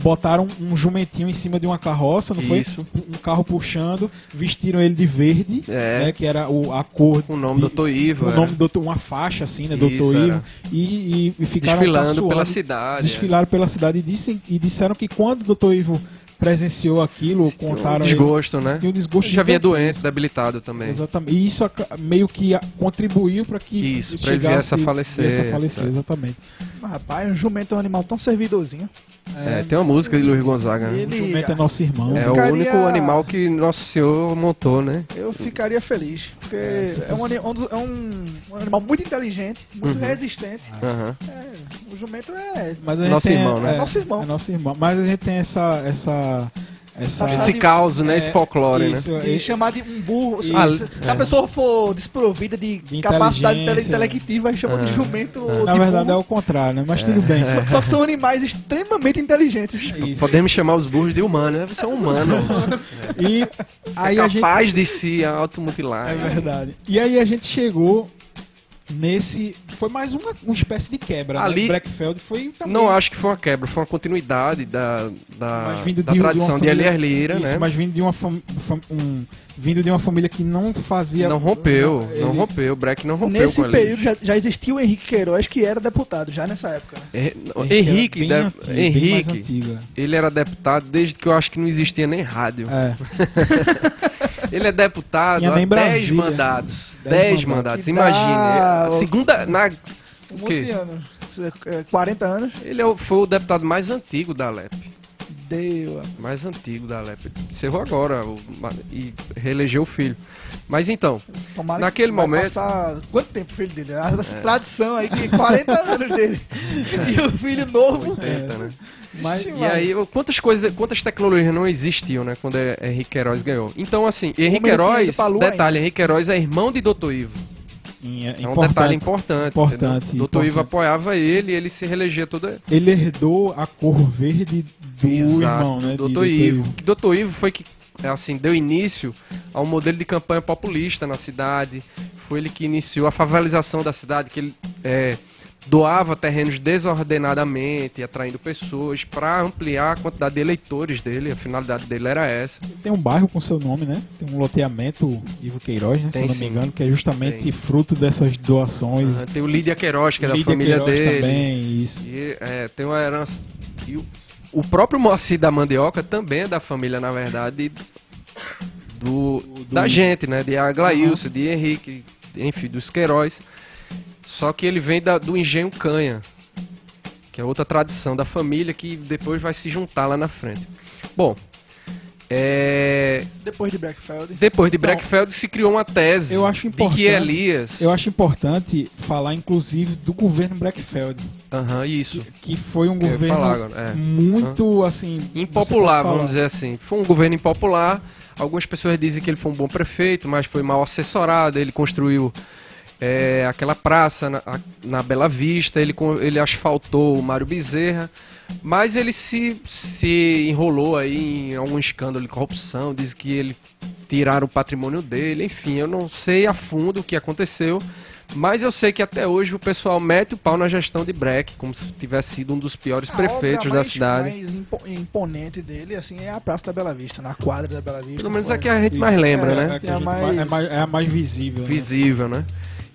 botaram um jumentinho em cima de uma carroça, não Isso. foi? Um carro puxando, vestiram ele de verde, É. né, que era o, a cor o nome do Dr. Ivo. o era. nome do uma faixa assim, né, Isso, era. Ivo, e, e, e ficaram Desfilando pela cidade. é. desfilaram pela cidade e, disse, e disseram que quando o doutor Ivo presenciou aquilo, Tinha um contaram desgosto, ele, né? tinha um desgosto Já gigantesco. doente, debilitado também. Exatamente. E isso meio que contribuiu para que Isso, pra ele viesse a falecer, viesse a falecer, exatamente. Mas, rapaz, um jumento é um animal tão servidorzinho. É, tem uma música de Luiz Gonzaga. né? Ele- O jumento é nosso irmão. É Eu o ficaria- único animal que Nosso Senhor montou, né? Eu ficaria feliz, porque é, um, ani- um é um- um animal muito inteligente, muito Uhum. resistente. Aham. É, o jumento é. Mas a gente Nosso tem- irmão, né? É, Nosso irmão. É nosso irmão. Mas a gente tem essa. essa, essa Esse de- caos, né? é, Esse folclore, né? isso, De e- chamar de um burro. Se, Ah, se- se a é. pessoa for desprovida de, De capacidade intelectiva, chama de Ah. jumento Ah. ou Na de verdade é burro. o contrário, né? Mas tudo bem. Só, só que são animais extremamente inteligentes. Isso. Podemos chamar os burros de humano, né? Você é um humano. E Você aí é a gente capaz de se automutilar. É verdade. E aí a gente chegou nesse. Foi mais uma, uma espécie de quebra. Ali- Né? Blackfeld foi também. Não acho que foi uma quebra, foi uma continuidade da, da, da de, tradição de, de, família, Elias Lira, isso, né? Mas vindo de uma fam, fam- um, vindo de uma família que não fazia. Não rompeu, ele- não rompeu, o Breck não rompeu Nesse com período já, já existia o Henrique Queiroz, que era deputado já nessa época. né? Hen- Henrique, Henrique, bem de- antigo, bem mais Henrique antigo, ele era deputado desde que eu acho que não existia nem rádio. é. Ele é deputado há nem 10 Brasília. mandados. Dez 10 mandados. imagine. dá- A segunda. Na, o Um monte quê? de anos. É, 40 anos. Ele é o- foi o deputado mais antigo da Alep. Deu. Mais antigo da Alep. Encerrou agora o- e reelegeu o filho. Mas então, Tomara Naquele momento- Passar... Quanto tempo o filho dele? Essa tradição aí, que 40 anos dele. E o filho novo. 80, né? Mas, Ixi, E aí, quantas coisas, quantas tecnologias não existiam, né, quando é- Henrique Queiroz ganhou? Então, assim, Henrique Queiroz, Lua detalhe, Henrique Queiroz é irmão de Dr. Ivo. Sim, é É um detalhe importante. Importante? Dr. Ivo apoiava ele e ele se reelegia toda. Ele herdou a cor verde do irmão, né? do de Dr. Ivo. Que Dr. Ivo foi que assim, deu início ao modelo de campanha populista na cidade. Foi ele que iniciou a favelização da cidade, que ele é, doava terrenos desordenadamente, atraindo pessoas para ampliar a quantidade de eleitores dele. A finalidade dele era essa. Tem um bairro com seu nome, né? Tem um loteamento Ivo Queiroz, né? se Tem eu não sim. me engano, que é justamente Tem. fruto dessas doações. Ah, Tem o Lídia Queiroz, que é da Lídia família Queiroz dele. também, isso. E é, tem uma herança. E o, o próprio Moacir da Mandioca também é da família, na verdade, do, da gente, né? De Aglailson, de Henrique, enfim, dos Queiroz. Só que ele vem da- do engenho Canha, que é outra tradição da família que depois vai se juntar lá na frente. Bom, é, Depois de Blackfeld. depois de Breckfeld se criou uma tese Eu acho de importante- que Elias. Eu acho importante falar, inclusive, do governo Blackfeld, Aham, isso. que foi um Eu governo agora, é. muito, assim... você impopular, vamos dizer assim. Foi um governo impopular. Algumas pessoas dizem que ele foi um bom prefeito, mas foi mal assessorado. Ele construiu é, aquela praça na, a- na Bela Vista, ele, ele asfaltou o Mário Bezerra, mas ele se, se enrolou aí em algum escândalo de corrupção. Diz que ele tiraram o patrimônio dele. Enfim, eu não sei a fundo o que aconteceu. Mas eu sei que até hoje o pessoal mete o pau na gestão de Breck, como se tivesse sido um dos piores A prefeitos obra da cidade. mais impo- imponente dele, assim, é a Praça da Bela Vista, na quadra da Bela Vista. Pelo menos é que a gente mais lembra, É, né? é, É a mais- é mais, é a mais visível. né? Visível, né?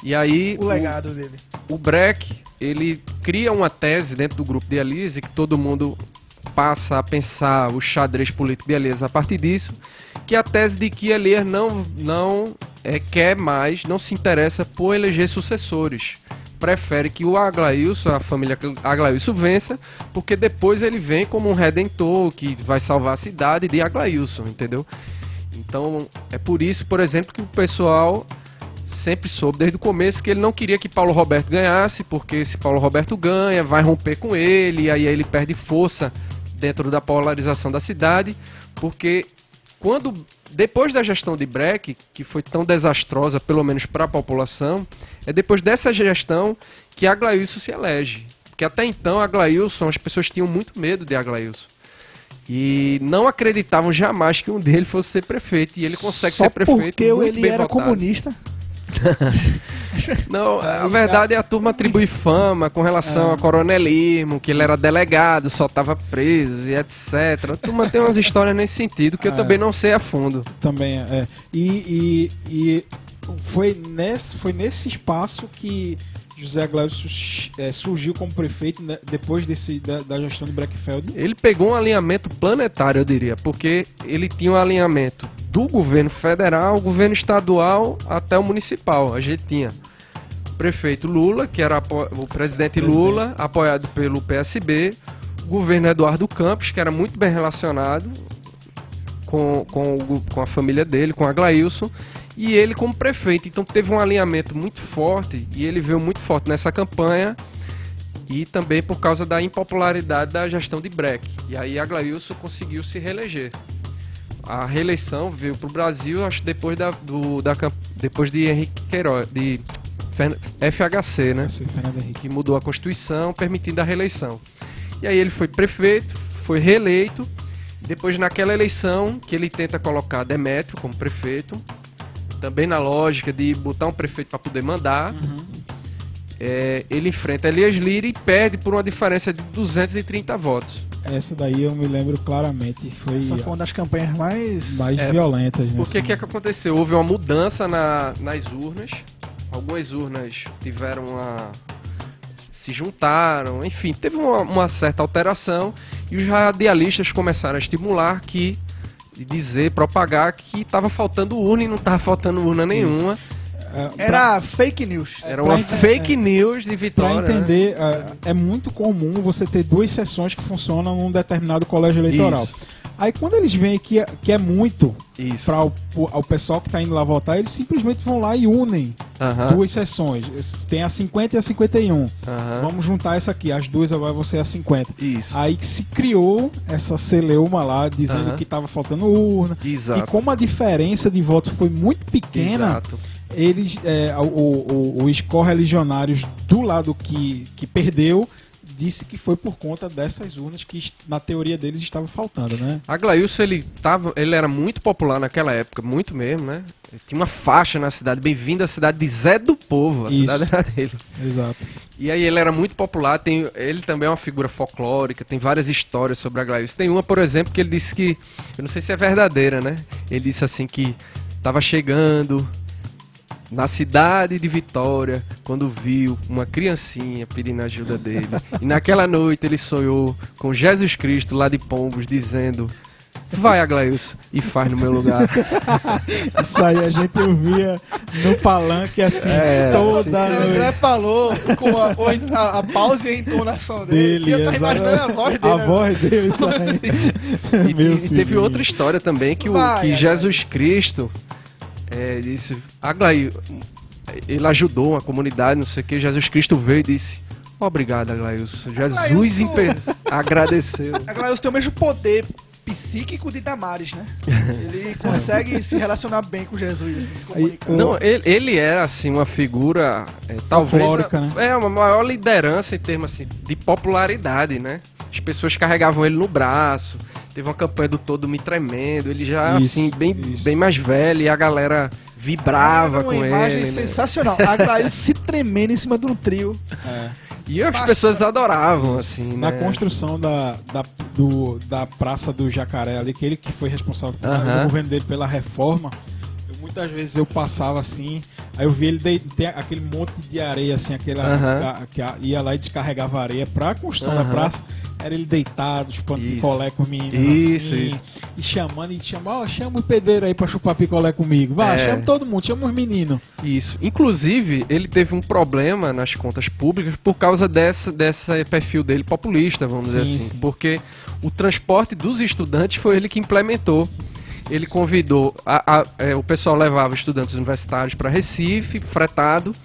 E aí, O legado dele. o, o Breck, ele cria uma tese dentro do grupo de Elise, que todo mundo passa a pensar o xadrez político de Elias a partir disso, que é a tese de que Elias não, não é, quer mais, não se interessa por eleger sucessores. Prefere que o Aglailson, a família Aglailson vença, porque depois ele vem como um redentor que vai salvar a cidade de Aglailson, entendeu? Então, é por isso, por exemplo, que o pessoal sempre soube desde o começo que ele não queria que Paulo Roberto ganhasse, porque se Paulo Roberto ganha, vai romper com ele, e aí ele perde força dentro da polarização da cidade, porque quando depois da gestão de Breck, que foi tão desastrosa, pelo menos para a população, é depois dessa gestão que Aglailson se elege. Porque até então, Aglailson, as pessoas tinham muito medo de Aglailson. E não acreditavam jamais que um deles fosse ser prefeito. E ele consegue Só ser prefeito. porque muito ele bem era votado. comunista. Não, a verdade é a turma atribui fama com relação ao coronelismo, que ele era delegado, só estava preso e etc. A turma tem umas histórias nesse sentido que eu É. também não sei a fundo. Também é. E, e, e foi, nesse, foi nesse espaço que José su- é, surgiu como prefeito né, depois desse, da, da gestão de Breckfeld. Ele pegou um alinhamento planetário, eu diria, porque ele tinha um alinhamento do governo federal, governo estadual até o municipal. A gente tinha o prefeito Lula, que era o presidente Presidente. Lula, apoiado pelo PSB, o governo Eduardo Campos, que era muito bem relacionado com, com, o com a família dele, com a Glailson, e ele como prefeito. Então teve um alinhamento muito forte e ele veio muito forte nessa campanha e também por causa da impopularidade da gestão de Breck. E aí a Glailson conseguiu se reeleger. A reeleição veio para o Brasil, acho que depois da, do, da depois de Henrique Queiroz, de FHC, né? Que mudou a Constituição, permitindo a reeleição. E aí ele foi prefeito, foi reeleito. Depois, naquela eleição, que ele tenta colocar Demétrio como prefeito, também na lógica de botar um prefeito para poder mandar, é, ele enfrenta Elias Lira e perde por uma diferença de 230 votos. Essa daí eu me lembro claramente. Foi Essa foi uma das campanhas mais. mais É, violentas. Né, Porque o assim. que, é que aconteceu? Houve uma mudança na- nas urnas. Algumas urnas tiveram uma. se juntaram, enfim, teve uma, uma certa alteração e os radialistas começaram a estimular que. Dizer, propagar que estava faltando urna e não estava faltando urna nenhuma. É, pra- Era fake news. Era pra uma ente- fake news de Pra vitória. né? entender, é, é muito comum você ter duas sessões que funcionam num determinado colégio eleitoral. Isso. Aí quando eles veem que é, que é muito Isso. para o, o pessoal que está indo lá votar, eles simplesmente vão lá e unem Aham, duas sessões. Tem a 50 e a 51. aham. Vamos juntar essa aqui, as duas agora vão ser a 50. Isso. Aí que se criou essa celeuma lá, dizendo Aham. que estava faltando urna. E Exato. como a diferença de votos foi muito pequena, Exato. Eles, é, o, o- os correligionários do lado que, que perdeu disse que foi por conta dessas urnas que na teoria deles estavam faltando, né? A Glailson, ele, tava, ele era muito popular naquela época, muito mesmo, né? Ele tinha uma faixa na cidade, bem-vindo à cidade de Zé do Povo, a Isso. cidade era dele. Exato. E aí ele era muito popular, tem, ele também é uma figura folclórica, tem várias histórias sobre a Glailson. Tem uma, por exemplo, que ele disse que, eu não sei se é verdadeira, né? Ele disse assim que tava chegando na cidade de Vitória quando viu uma criancinha pedindo ajuda dele. E naquela noite ele sonhou com Jesus Cristo lá de Pombos dizendo: Vai, Aglailson, e faz no meu lugar. Isso aí a gente ouvia no palanque assim É, toda sim. O André noite falou com a, a, a pausa e a entonação dele. dele. e eu tava exato. imaginando a voz dele. A né? voz dele saindo. E, Meu e teve outra história também que, o, Vai, que. Jesus Cristo é, disse: Aglail, ele ajudou uma comunidade, não sei o que. Jesus Cristo veio e disse: Obrigado, Aglailson. Jesus Aglailson. impe- agradeceu. A Glaeus tem o mesmo poder psíquico de Damares, né? Ele consegue se relacionar bem com Jesus, assim, se comunicar. Aí, Não, ele, ele era assim uma figura, é, talvez a- né? é uma maior liderança em termos assim de popularidade, né? As pessoas carregavam ele no braço. Teve uma campanha do Todo Me Tremendo. Ele já Isso, assim bem, isso. bem mais velho e a galera vibrava Era com uma imagem ele. né? sensacional. A Glaeus se tremendo em cima de um trio. É. E as Bastante. pessoas adoravam assim, Na né? construção da, da, do- da Praça do Jacaré ali, que ele que foi responsável pelo Aham. do governo dele pela reforma, muitas vezes eu passava assim, aí eu vi ele de, aquele monte de areia assim, aquela a- que a- ia lá e descarregava areia pra construção da Aham. praça. Era ele deitado, chupando Isso. picolé com os meninos. Isso, assim, isso. E chamando, e chamando, ó, chama o pedreiro aí pra chupar picolé comigo. Vai, É. chama todo mundo, chama os meninos. Isso. Inclusive, ele teve um problema nas contas públicas por causa dessa, dessa perfil dele populista, vamos dizer Sim, assim. sim. Porque o transporte dos estudantes foi ele que implementou. Ele convidou. A, a, é, o pessoal levava estudantes universitários para Recife, fretado.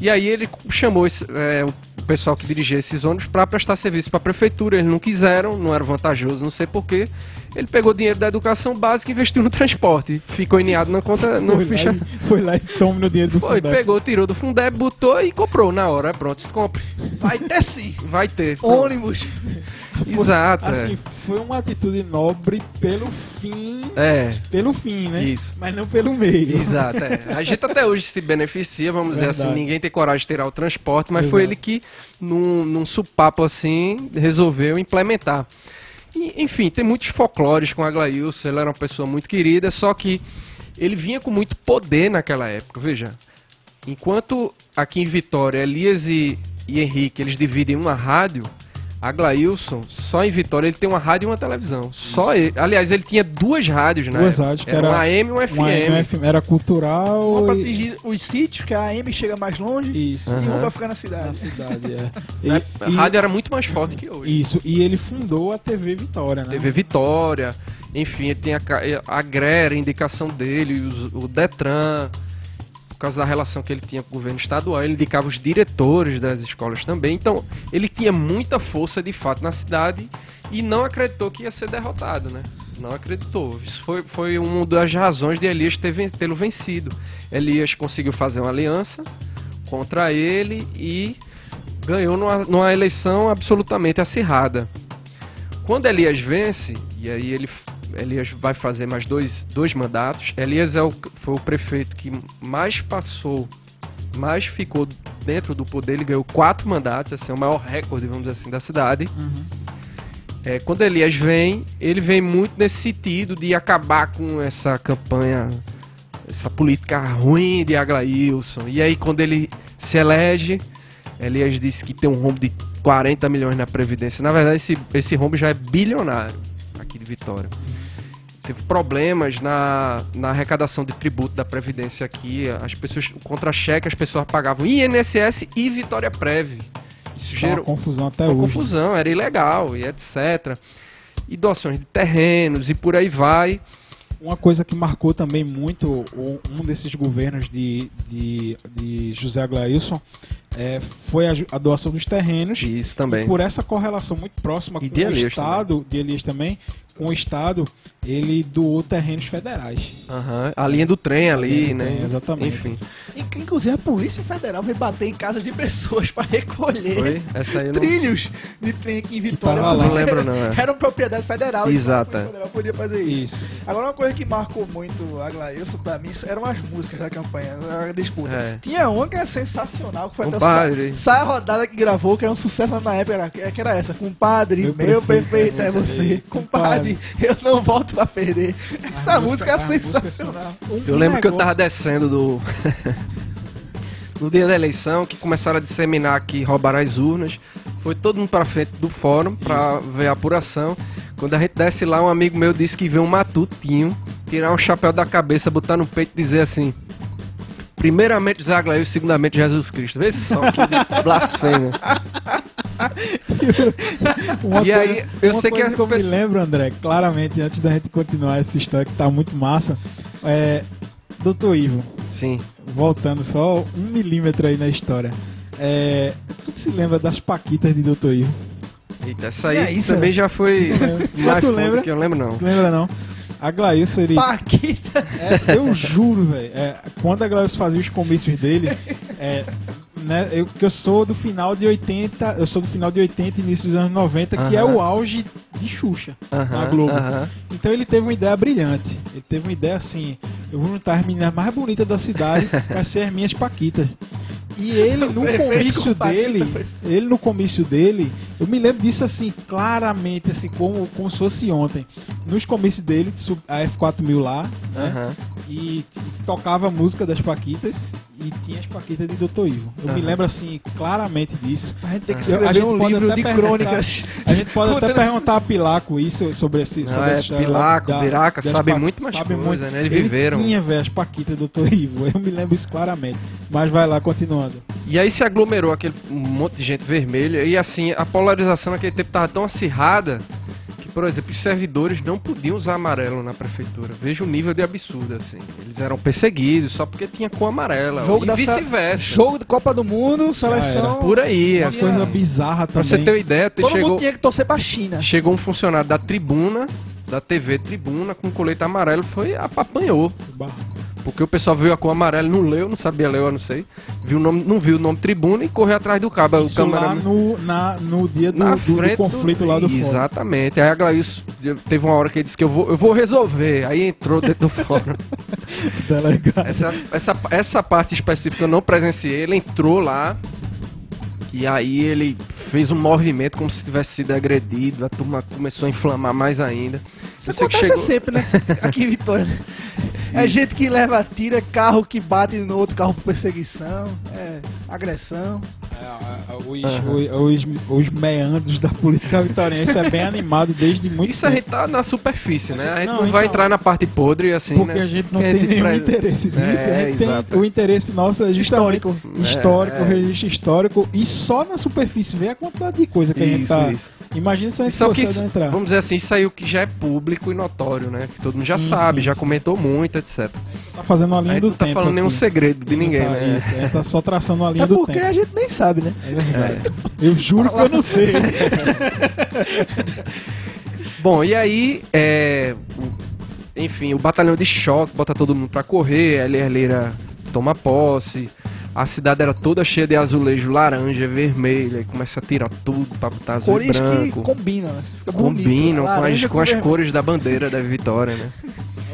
E aí ele chamou esse, é, o pessoal que dirigia esses ônibus para prestar serviço para a prefeitura. Eles não quiseram, não era vantajoso, não sei porquê. Ele pegou dinheiro da educação básica e investiu no transporte. Ficou eniado na conta. No foi, ficha... lá e, foi lá e tome no dinheiro do Foi, Fundeb. pegou, tirou do Fundeb, botou e comprou na hora. Pronto, se compre. Vai ter sim. Vai ter. pronto. Ônibus. Exato. é. Assim, foi uma atitude nobre pelo fim. É. Pelo fim, né? Isso. Mas não pelo meio. Exato, é. A gente até hoje se beneficia, vamos dizer Verdade. assim, ninguém tem coragem de tirar o transporte, mas foi Exato. ele que, num, num supapo assim, resolveu implementar. E, enfim, tem muitos folclores com a Aglailson, ele era uma pessoa muito querida, só que ele vinha com muito poder naquela época, veja. Enquanto aqui em Vitória, Elias e, e Henrique, eles dividem uma rádio, a Glailson, só em Vitória, ele tem uma rádio e uma televisão. Só ele. Aliás, ele tinha duas rádios, né? Duas rádios, era, era uma AM e uma FM. Uma FM era cultural. Uma pra e- atingir os sítios, que a AM chega mais longe. Isso. E uma Aham. pra ficar na Na cidade. cidade, é. Né? E- A rádio era muito mais forte que hoje. Isso, e ele fundou a TV Vitória, né? TV Vitória, enfim, ele tem a, a GRER, a indicação dele, os- o Detran, por causa da relação que ele tinha com o governo estadual, ele indicava os diretores das escolas também. Então, ele tinha muita força de fato na cidade e não acreditou que ia ser derrotado, né? Não acreditou. Isso foi, foi uma das razões de Elias tê-lo vencido. Elias conseguiu fazer uma aliança contra ele e ganhou numa, numa eleição absolutamente acirrada. Quando Elias vence, e aí ele Elias vai fazer mais dois, dois mandatos. Elias é o, foi o prefeito que mais passou, mais ficou dentro do poder. Ele ganhou quatro mandatos, assim, é o maior recorde, vamos dizer assim, da cidade. Uhum. É, quando Elias vem, ele vem muito nesse sentido de acabar com essa campanha, essa política ruim de Aglailson. E aí, quando ele se elege, Elias disse que tem um rombo de 40 milhões na Previdência. Na verdade, esse, esse rombo já é bilionário aqui de Vitória. Teve problemas na, na arrecadação de tributo da Previdência aqui. As pessoas, o contra-cheque, as pessoas pagavam INSS e Vitória Prev. Isso Tá uma gerou, confusão até uma hoje. confusão, era ilegal e etc. E doações de terrenos e por aí vai. Uma coisa que marcou também muito um desses governos de, de, de José Aglailson é, foi a, a doação dos terrenos. Isso E também. por essa correlação muito próxima E com o Estado, de Elias também, com o Estado, ele doou terrenos federais. Aham, A linha do trem ali, linha do né? trem, exatamente. Enfim, In- Inclusive a Polícia Federal veio bater em casas de pessoas pra recolher foi. Essa aí eu não. trilhos de trem aqui em Vitória. porque Não lembro, não, é. Era uma propriedade federal. Exato, a é. Polícia Federal podia fazer isso. Isso. Agora uma coisa que marcou muito a Glailson pra mim eram as músicas da campanha, a disputa. É. Tinha uma que era sensacional, que foi Compadre. até Sai a Rodada que gravou, que era um sucesso na época, era, que era essa, compadre, meu, Meu prefeito, prefeito é é você, você, compadre, eu não volto pra perder. Essa As música é sensacional. Eu lembro que eu tava descendo do. no dia da eleição, que começaram a disseminar que roubaram as urnas. Foi todo mundo pra frente do fórum pra ver a apuração. Quando a gente desce lá, um amigo meu disse que vê um matutinho, tirar um chapéu da cabeça, botar no peito e dizer assim. Primeiramente José Aglaio, segundamente Jesus Cristo. Vê só que blasfêmia. Uma E aí, eu sei que que eu me pessoa- lembro, André, claramente, antes da gente continuar essa história que tá muito massa, é. Doutor Ivo, Sim. voltando só um milímetro aí na história. É, tu se lembra das Paquitas de Doutor Ivo? Eita, essa aí aí, também já foi Mas mais tu lembra? que eu lembro não. Tu lembra não? A Glailson, ele, Paquita. É, eu juro, velho. é, quando a Glailson fazia os comícios dele, é, né, eu, que eu sou do final de 80, eu sou do final de 80 e início dos anos 90, que é o auge de Xuxa na Aham, Globo. aham. Então ele teve uma ideia brilhante. Ele teve uma ideia assim: eu vou juntar as meninas mais bonitas da cidade pra ser as minhas Paquitas. E ele no comício dele, ele no comício dele, eu me lembro disso assim, claramente, assim, como, como se fosse ontem. Nos comícios dele, a F4000 lá, né? Aham. e tocava a música das Paquitas e tinha as Paquitas de Dr. Ivo. Eu me Aham. lembro assim claramente disso. A gente tem que Eu- a escrever gente um pode livro até de perguntar- crônicas. A gente pode até perguntar a Pilaco isso sobre esse Não, sobre é, essa Pilaco, da- Biraca, sabe Pa- muito mais sabe coisa, muito. né? Eles Ele viveram. tinha, velho, as Paquitas do Dr. Ivo. Eu me lembro isso claramente. Mas vai lá, continuando. E aí se aglomerou aquele monte de gente vermelha e assim, a polarização naquele tempo tava tão acirrada por exemplo, os servidores não podiam usar amarelo na prefeitura. Veja o nível de absurdo, assim. Eles eram perseguidos só porque tinha cor amarela. Jogo e vice-versa. Jogo de Copa do Mundo, seleção. Por aí. Uma assim. coisa bizarra Pra também. você ter uma ideia, Todo chegou, mundo tinha que torcer pra China. chegou um funcionário da tribuna, da TV Tribuna, com colete amarelo, foi apanhou. Porque o pessoal viu a cor amarela, não leu, não sabia ler, eu não sei. Viu o nome, não viu o nome Tribuna e correu atrás do cabo. O Isso lá câmera no, na, no dia do, na do- do frente conflito lá do fórum. Exatamente. Aí a Glaís teve uma hora que ele disse que eu vou, eu vou resolver. Aí entrou dentro do fórum. Delegado. Essa, essa, essa parte específica eu não presenciei. Ele entrou lá e aí ele fez um movimento como se tivesse sido agredido. A turma começou a inflamar mais ainda. Isso que acontece chegou- sempre, né? Aqui em Vitória. É gente que leva tiro, é carro que bate no outro carro por perseguição, é agressão. É, Os, Aham. os, os meandros da política vitoriense é bem animado desde muito Isso a tempo. gente tá na superfície, né? A gente não, Não, vai então- entrar na parte podre assim, Porque né? a gente não Que a tem nenhum pre- interesse nisso. É, a gente exato. tem, o interesse nosso é justamente Histórico. histórico, É, é. registro histórico. E só na superfície vê a quantidade de coisa que a gente Isso, tá. isso. Imagina se a gente Isso é o que isso, entrar. vamos dizer assim, isso aí é o que já é público e notório, né? Que todo mundo já Sim, sabe, sim, já comentou muito, etc. Tá fazendo uma A linha do não tá tempo. falando nenhum aqui. segredo de Não ninguém, tá, né? Isso, a gente tá só traçando uma linha É do porque tempo. a gente nem sabe, né? É verdade. Eu juro que eu não sei. Bom, e aí, é, enfim, o batalhão de choque bota todo mundo pra correr, a Herleira toma posse, a cidade era toda cheia de azulejo laranja, vermelho, aí começa a tirar tudo pra botar azul Cores e que branco. combinam, né? Fica bonito. Combinam com as, Laranja com as cores da bandeira da Vitória, né?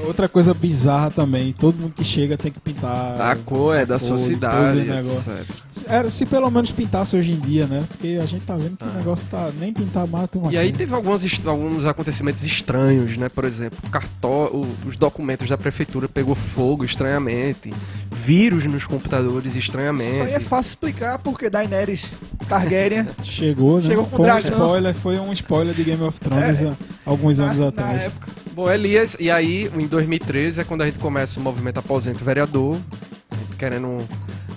Outra coisa bizarra também, todo mundo que chega tem que pintar. A cor é da sua cor e cidade, etc. Era, se pelo menos pintasse hoje em dia, né? Porque a gente tá vendo que Ah. o negócio tá. Nem pintar mata uma E aí coisa. teve alguns, alguns acontecimentos estranhos, né? Por exemplo, cartó, o- os documentos da prefeitura pegou fogo estranhamente, vírus nos computadores estranhamente. Isso aí é fácil explicar porque Daenerys Targaryen Chegou, né? Chegou com foi um spoiler, foi um spoiler de Game of Thrones É. há alguns anos na, na atrás. época. Bom, Elias, e aí em 2013 é quando a gente começa o movimento Aposento Vereador, a gente querendo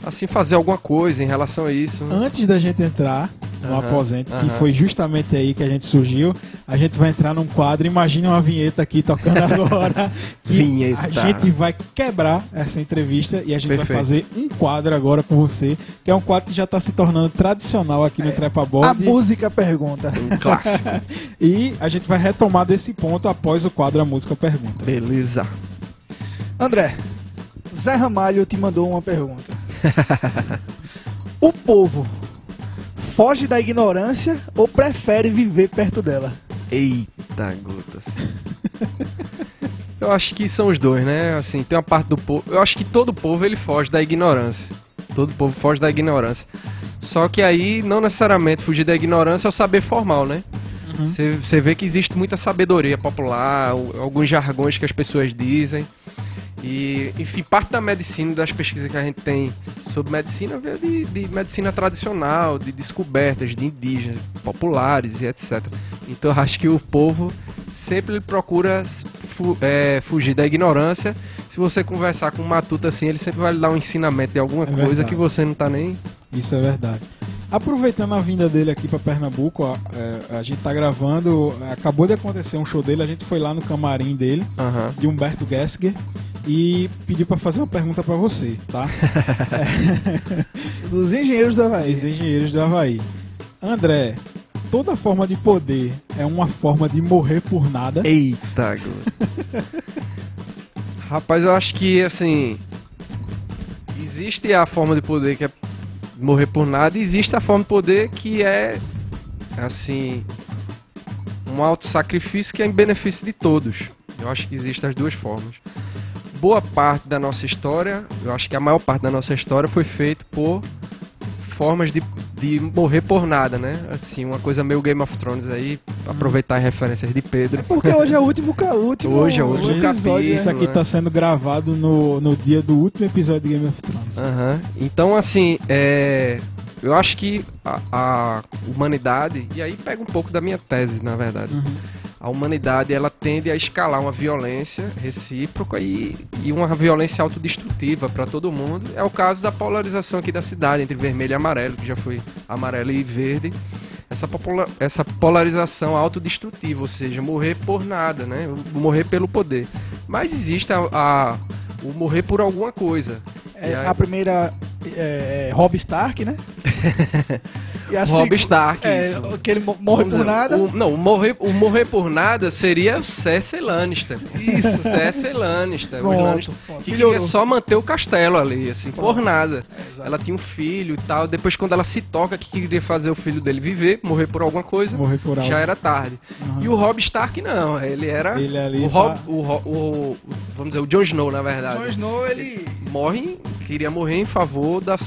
assim fazer alguma coisa em relação a isso. Antes da gente entrar no Aham, aposento, que aham. foi justamente aí que a gente surgiu, a gente vai entrar num quadro. Imagine uma vinheta aqui tocando agora. que Vinheta. A gente vai quebrar essa entrevista e a gente Perfeito. vai fazer um quadro agora com você, que é um quadro que já está se tornando tradicional aqui no Trepa A Board. música pergunta. Um clássico. E a gente vai retomar desse ponto após o quadro A Música Pergunta. Beleza. André, Zé Ramalho te mandou uma pergunta. o povo foge da ignorância ou prefere viver perto dela? Eita, gotas. Eu acho que são os dois, né? Assim, tem uma parte do povo. Eu acho que todo povo ele foge da ignorância. Todo povo foge da ignorância. Só que aí, não necessariamente fugir da ignorância é o saber formal, né? Você você vê que existe muita sabedoria popular, alguns jargões que as pessoas dizem. E, enfim, parte da medicina, das pesquisas que a gente tem sobre medicina, veio de, de medicina tradicional, de descobertas de indígenas, populares e etc. Então eu acho que o povo sempre procura fu- é, fugir da ignorância. Se você conversar com um matuto assim, ele sempre vai lhe dar um ensinamento de alguma É coisa verdade. que você não tá nem. Isso é verdade. Aproveitando a vinda dele aqui para Pernambuco, ó, é, a gente tá gravando. Acabou de acontecer um show dele, a gente foi lá no camarim dele, Aham. de Humberto Gessinger, e pediu para fazer uma pergunta para você, tá? Dos engenheiros do Havaí. Os engenheiros do Havaí. André, toda forma de poder é uma forma de morrer por nada. Eita. Rapaz, eu acho que, assim. Existe a forma de poder que é morrer por nada, e existe a forma de poder que é, assim. Um auto-sacrifício que é em benefício de todos. Eu acho que existem as duas formas. Boa parte da nossa história, eu acho que a maior parte da nossa história foi feita por formas de, de morrer por nada, né? Assim, uma coisa meio Game of Thrones aí, aproveitar as referências de Pedro. Porque hoje é o último, ca- o último, Hoje é o último episódio. capítulo. Isso aqui né? tá sendo gravado no, no dia do último episódio de Game of Thrones. Aham. Então, assim, é... eu acho que a, a humanidade, e aí pega um pouco da minha tese, na verdade. Uhum. A humanidade, ela tende a escalar uma violência recíproca e, e uma violência autodestrutiva para todo mundo. É o caso da polarização aqui da cidade, entre vermelho e amarelo, que já foi amarelo e verde. Essa essa, essa polarização autodestrutiva, ou seja, morrer por nada, né? Morrer pelo poder. Mas existe a, a o morrer por alguma coisa. É, a primeira é, é, Rob Stark, né? E Rob Stark, é, isso. Que ele morre Vamos por dizer, nada. O, não, o morrer, o morrer por nada seria o Cersei Lannister. Isso. Cersei Lannister. Pronto, Lannister pronto. Que queria só manter o castelo ali, assim, pronto. por nada. É, ela tinha um filho e tal. Depois, quando ela se toca que queria fazer o filho dele viver, morrer por alguma coisa, morrer por já era tarde. Uhum. E o Rob Stark, não. Ele era. Ele o, Rob, tá... o, o, o, Vamos dizer, o Jon Snow, na verdade. O Jon Snow, ele. ele morre, queria morrer em favor da,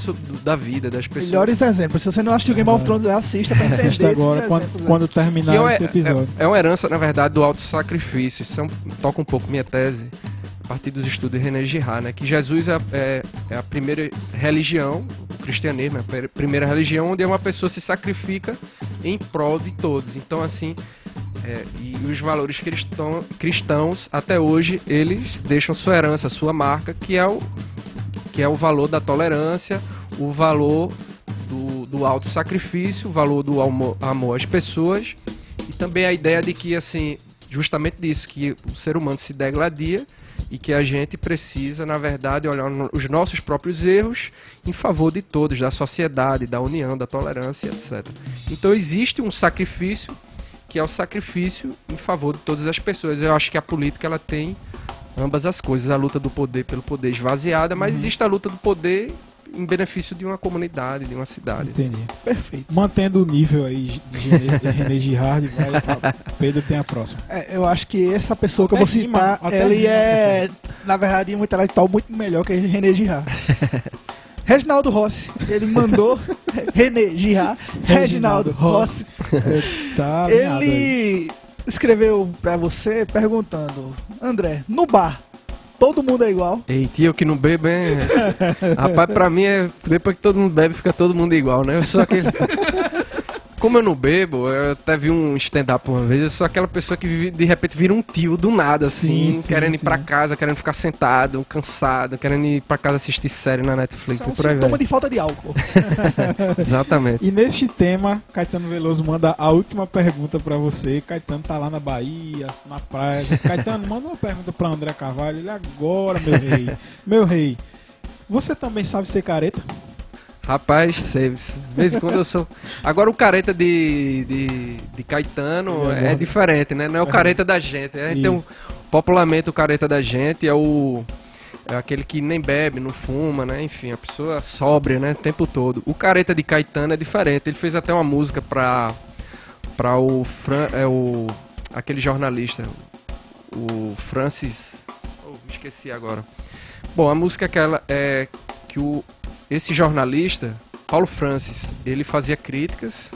da vida das pessoas. Melhores exemplos. Se você não assistiu Game of Thrones, assista pra entender Assista agora, quando, exemplos, quando terminar é, esse episódio. É, é, uma herança, na verdade, do auto-sacrifício. Isso é um, toca um pouco minha tese, a partir dos estudos de René Girard, né? Que Jesus é, é, é a primeira religião, o cristianismo é a primeira religião onde uma pessoa se sacrifica em prol de todos. Então, assim, é, e os valores cristão, cristãos, até hoje, eles deixam sua herança, sua marca, que é o, que é o valor da tolerância, o valor do, do auto-sacrifício, o valor do amor, amor às pessoas e também a ideia de que, assim, justamente disso, que o ser humano se degladia e que a gente precisa, na verdade, olhar os nossos próprios erros em favor de todos, da sociedade, da união, da tolerância, etc. Então existe um sacrifício que é o sacrifício em favor de todas as pessoas. Eu acho que a política ela tem ambas as coisas, a luta do poder pelo poder esvaziada, mas uhum. existe a luta do poder em benefício de uma comunidade, de uma cidade. Entendi. Perfeito. Mantendo o nível aí de René Girard, vai, Pedro tem a próxima. É, eu acho que essa pessoa que eu vou citar, ele é, na verdade, um intelectual muito melhor que René Girard. Reginaldo Rossi, ele mandou René Girard, Reginaldo Rossi. tá ele escreveu para você perguntando, André, no bar, todo mundo é igual? Ei, tio, que não bebe, hein? Rapaz, pra mim, é, depois que todo mundo bebe, fica todo mundo igual, né? Eu sou aquele... Como eu não bebo, eu até vi um stand-up uma vez, eu sou aquela pessoa que de repente vira um tio do nada, assim, sim, querendo sim, ir sim. pra casa, querendo ficar sentado, cansado, querendo ir pra casa assistir série na Netflix. Isso é um sintoma de falta de álcool. Exatamente. E neste tema, Caetano Veloso manda a última pergunta pra você. Caetano tá lá na Bahia, na praia. Caetano, manda uma pergunta pra André Carvalho. Ele agora, meu rei. Meu rei, você também sabe ser careta? Rapaz, sei, de vez em quando eu sou. Agora o careta de, de, de Caetano é, é diferente, né? Não é o careta da gente. Né? Então, popularmente o careta da gente é o. É aquele que nem bebe, não fuma, né? Enfim, a pessoa sóbria, né? O tempo todo. O careta de Caetano é diferente. Ele fez até uma música pra, pra o, Fran, é o. aquele jornalista, o Francis. Oh, esqueci agora. Bom, a música é aquela é que o esse jornalista, Paulo Francis, ele fazia críticas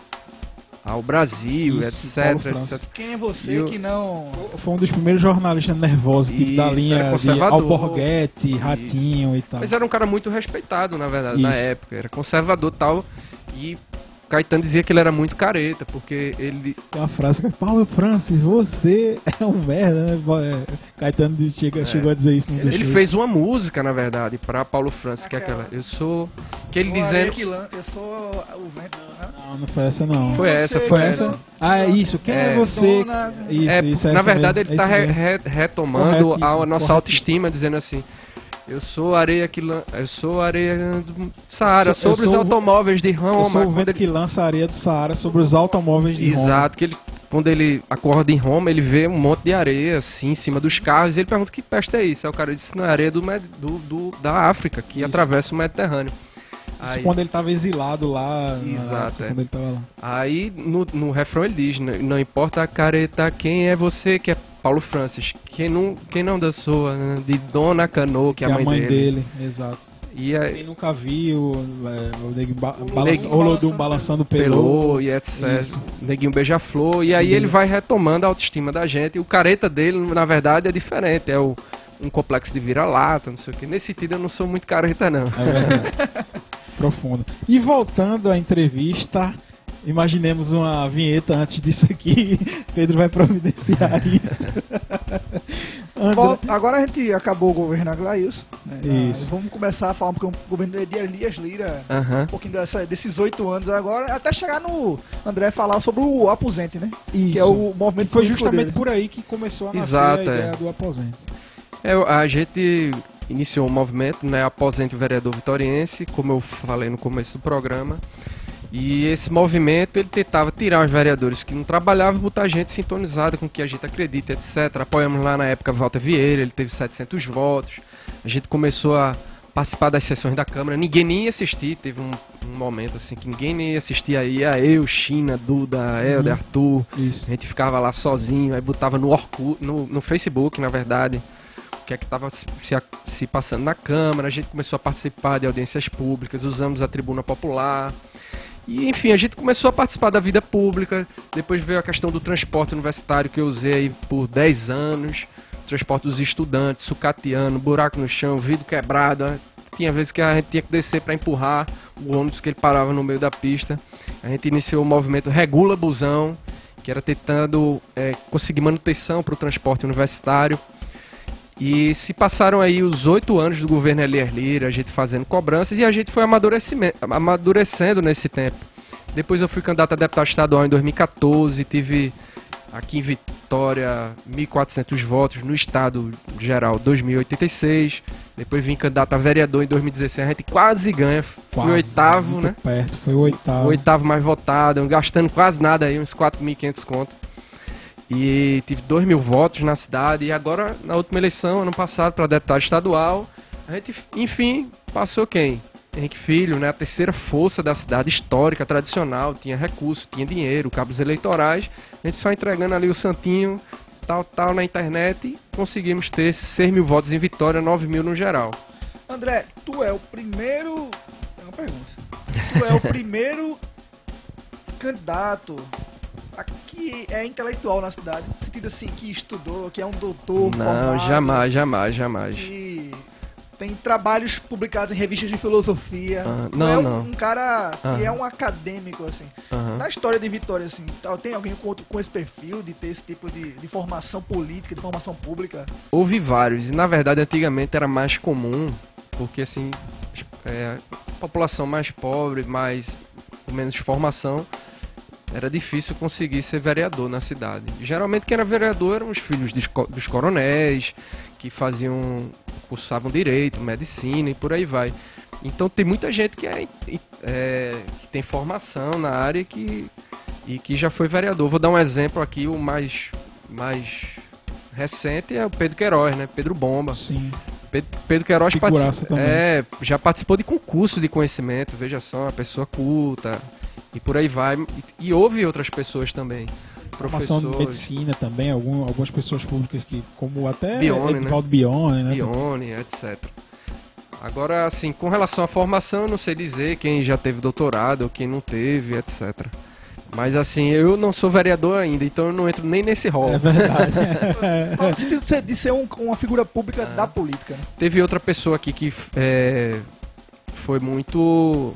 ao Brasil, Isso, etc, etc. Quem é você eu... que não. Foi um dos primeiros jornalistas nervosos, tipo Isso, da linha de Alborguete, Ratinho Isso. e tal. Mas era um cara muito respeitado, na verdade, Isso. na época. Era conservador e tal. E Caetano dizia que ele era muito careta, porque ele. Tem uma frase que é Paulo Francis, você é um merda, né? É, Caetano chega, é. chegou a dizer isso no Ele, ele fez uma música, na verdade, pra Paulo Francis, aquela. que é aquela. Eu sou. Que ele dizendo. Eu sou o vento. Não, não foi essa não. Foi essa, foi essa. essa. Ah, é isso. Quem é, é você? Dona... Isso, é, isso, na verdade, mesmo. ele está re retomando a nossa autoestima, dizendo assim. Eu sou areia que lan... eu sou areia do Saara sobre os automóveis de Roma. Eu sou o vento ele... que lança areia do Saara sobre os automóveis de Exato, Roma. Exato, que ele quando ele acorda em Roma, ele vê um monte de areia assim em cima dos carros e ele pergunta que peste é isso. Aí o cara disse, não, é areia do, do, do da África, que isso. atravessa o Mediterrâneo. Isso aí, quando ele estava exilado lá. Exato. É. Lá. Aí no, no refrão ele diz, não, não importa a careta, quem é você que é Paulo Francis. Quem não, quem não dançou né? de Dona Canoa, que, é que é a mãe, mãe dele. dele. Exato. E a... Quem nunca viu é, o Neguinho, ba balança, balançando, balançando pelô. pelô e etc. Isso. Neguinho beija-flor. E aí ele vai retomando a autoestima da gente. E o careta dele, na verdade, é diferente. É o, um complexo de vira-lata, não sei o que. Nesse sentido, eu não sou muito careta, não. É verdade. Profundo. E voltando à entrevista, Imaginemos uma vinheta antes disso aqui. Pedro vai providenciar isso. André... Bom, agora a gente acabou o governo Aglaíus. Né? Isso. vamos começar a falar um pouquinho do governo de Elias Lira, um pouquinho dessa, desses oito anos agora, até chegar no André falar sobre o aposente, né? Isso. Que é o movimento e Foi justamente dele. por aí que começou a nascer Exato, a ideia é. do aposente. É, a gente iniciou o movimento, né? Aposente o vereador vitoriense, como eu falei no começo do programa. E esse movimento ele tentava tirar os vereadores que não trabalhavam e botar gente sintonizada com o que a gente acredita, etc. Apoiamos lá na época Walter Vieira, ele teve 700 votos. A gente começou a participar das sessões da Câmara, ninguém nem ia assistir, teve um, um momento assim que ninguém nem ia assistir aí, a eu, China, Duda, Helder, uhum. Arthur. Isso. A gente ficava lá sozinho, aí botava no Orkut, no, no Facebook, na verdade, o que é que estava se, se passando na Câmara, a gente começou a participar de audiências públicas, usamos a tribuna popular. E enfim, a gente começou a participar da vida pública. Depois veio a questão do transporte universitário que eu usei aí por 10 anos. Transporte dos estudantes, sucateando, buraco no chão, vidro quebrado. Tinha vezes que a gente tinha que descer para empurrar o ônibus que ele parava no meio da pista. A gente iniciou o movimento Regula Busão, que era tentando é, conseguir manutenção para o transporte universitário. E se passaram aí os oito anos do governo Elias Lira, a gente fazendo cobranças e a gente foi amadurecendo nesse tempo. Depois eu fui candidato a deputado estadual em 2014, tive aqui em Vitória 1.400 votos, no estado geral 2.086. Depois vim candidato a vereador em 2016, a gente quase ganha. Quase, fui oitavo, né? perto, foi o oitavo. O oitavo mais votado, gastando quase nada aí, uns 4.500 contos. E tive 2 mil votos na cidade. E agora, na última eleição, ano passado, para deputado estadual, a gente, enfim, passou quem? Henrique Filho, né, a terceira força da cidade histórica, tradicional, tinha recurso, tinha dinheiro, cabos eleitorais. A gente só entregando ali o santinho, tal, tal, na internet, e conseguimos ter 6 mil votos em Vitória, 9 mil no geral. André, tu é o primeiro. É uma pergunta. Tu é o primeiro candidato que é intelectual na cidade, no sentido assim, que estudou, que é um doutor. Não, formado, jamais, jamais, jamais. Que tem trabalhos publicados em revistas de filosofia. Uh, não, é um, não. um cara que é um acadêmico, assim. Na história de Vitória, assim, tem alguém com, com esse perfil de ter esse tipo de, de formação política, de formação pública? Houve vários. E, na verdade, antigamente era mais comum, porque, assim, é, população mais pobre, mais com menos formação, era difícil conseguir ser vereador na cidade. Geralmente quem era vereador eram os filhos dos coronéis, que faziam, cursavam direito, medicina e por aí vai. Então tem muita gente que, é, é, que tem formação na área que, e que já foi vereador. Vou dar um exemplo aqui, o mais, mais recente é o Pedro Queiroz, né? Pedro Bomba. Sim. Pedro Queiroz é, já participou de concurso de conhecimento, veja só, uma pessoa culta, e por aí vai. E, e houve outras pessoas também. Formação de medicina também, algum, algumas pessoas públicas que, como até Bione, Edvaldo né? Bione, né? Bione, etc. Agora, assim, com relação à formação, eu não sei dizer quem já teve doutorado ou quem não teve, etc. Mas assim, eu não sou vereador ainda, então eu não entro nem nesse rol. É verdade. no sentido de ser um, uma figura pública ah. da política. Né? Teve outra pessoa aqui que é, foi muito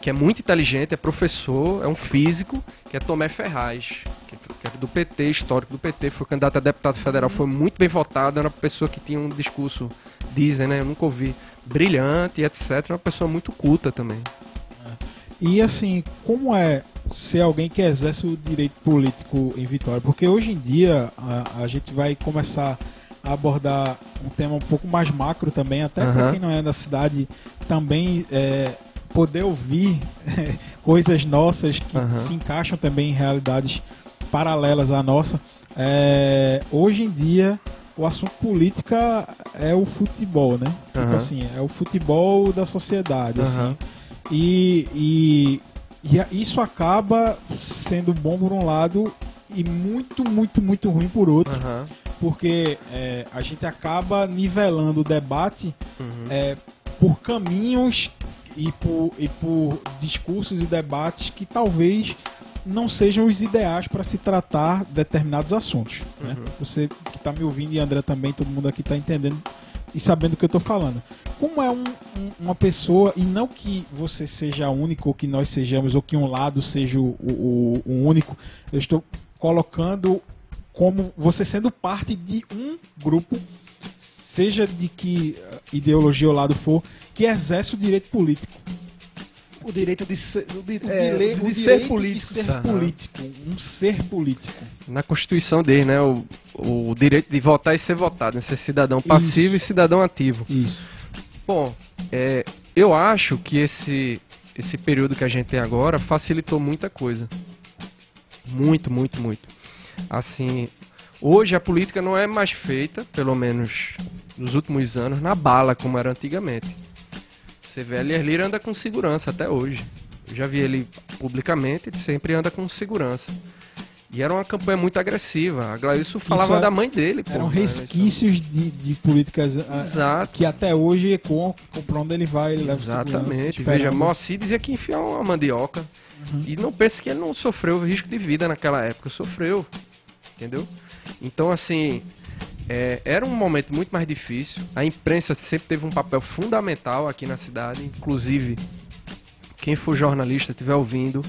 que é muito inteligente, é professor, é um físico, que é Tomé Ferraz, que é do PT, histórico do PT, foi candidato a deputado federal, foi muito bem votado, era uma pessoa que tinha um discurso, dizem, né, eu nunca ouvi, brilhante, etc, uma pessoa muito culta também. E assim, como é ser alguém que exerce o direito político em Vitória? Porque hoje em dia a, a gente vai começar a abordar um tema um pouco mais macro também, até uhum. para quem não é da cidade, também é, poder ouvir coisas nossas que uhum. se encaixam também em realidades paralelas à nossa. É, hoje em dia, o assunto política é o futebol, né? Uhum. Tipo assim, é o futebol da sociedade, uhum. assim. E, e, e isso acaba sendo bom por um lado e muito, muito, muito ruim por outro. Uhum. Porque é, a gente acaba nivelando o debate uhum. é, por caminhos e por, e por discursos e debates que talvez não sejam os ideais para se tratar determinados assuntos. Né? Uhum. Você que está me ouvindo e André também, todo mundo aqui está entendendo e sabendo o que eu estou falando. Como é um, um, uma pessoa, e não que você seja único, ou que nós sejamos, ou que um lado seja o, o, o único, eu estou colocando como você sendo parte de um grupo, seja de que ideologia ou lado for, que exerce o direito político. O direito de ser, de, é, dile- de o ser político. de ser político. Um ser político. Na Constituição dele, né? O, o direito de votar e ser votado, né? Ser cidadão passivo e cidadão ativo. Isso. Bom, é, eu acho que esse, esse período que a gente tem agora facilitou muita coisa. Muito, muito, muito. Assim, hoje a política não é mais feita, pelo menos nos últimos anos, na bala, como era antigamente. Você vê, Elias Lira anda com segurança até hoje. Eu já vi ele publicamente, ele sempre anda com segurança. E era uma campanha muito agressiva. A Glailson falava era- da mãe dele. Eram resquícios de, de políticas ah, Exato. que até hoje ecoam com pra onde ele vai, ele Exatamente. Veja, Moacir dizia que enfiar uma mandioca. E não pense que ele não sofreu risco de vida naquela época. Sofreu. Entendeu? Então, assim, é, era um momento muito mais difícil. A imprensa sempre teve um papel fundamental aqui na cidade. Inclusive, quem for jornalista estiver ouvindo,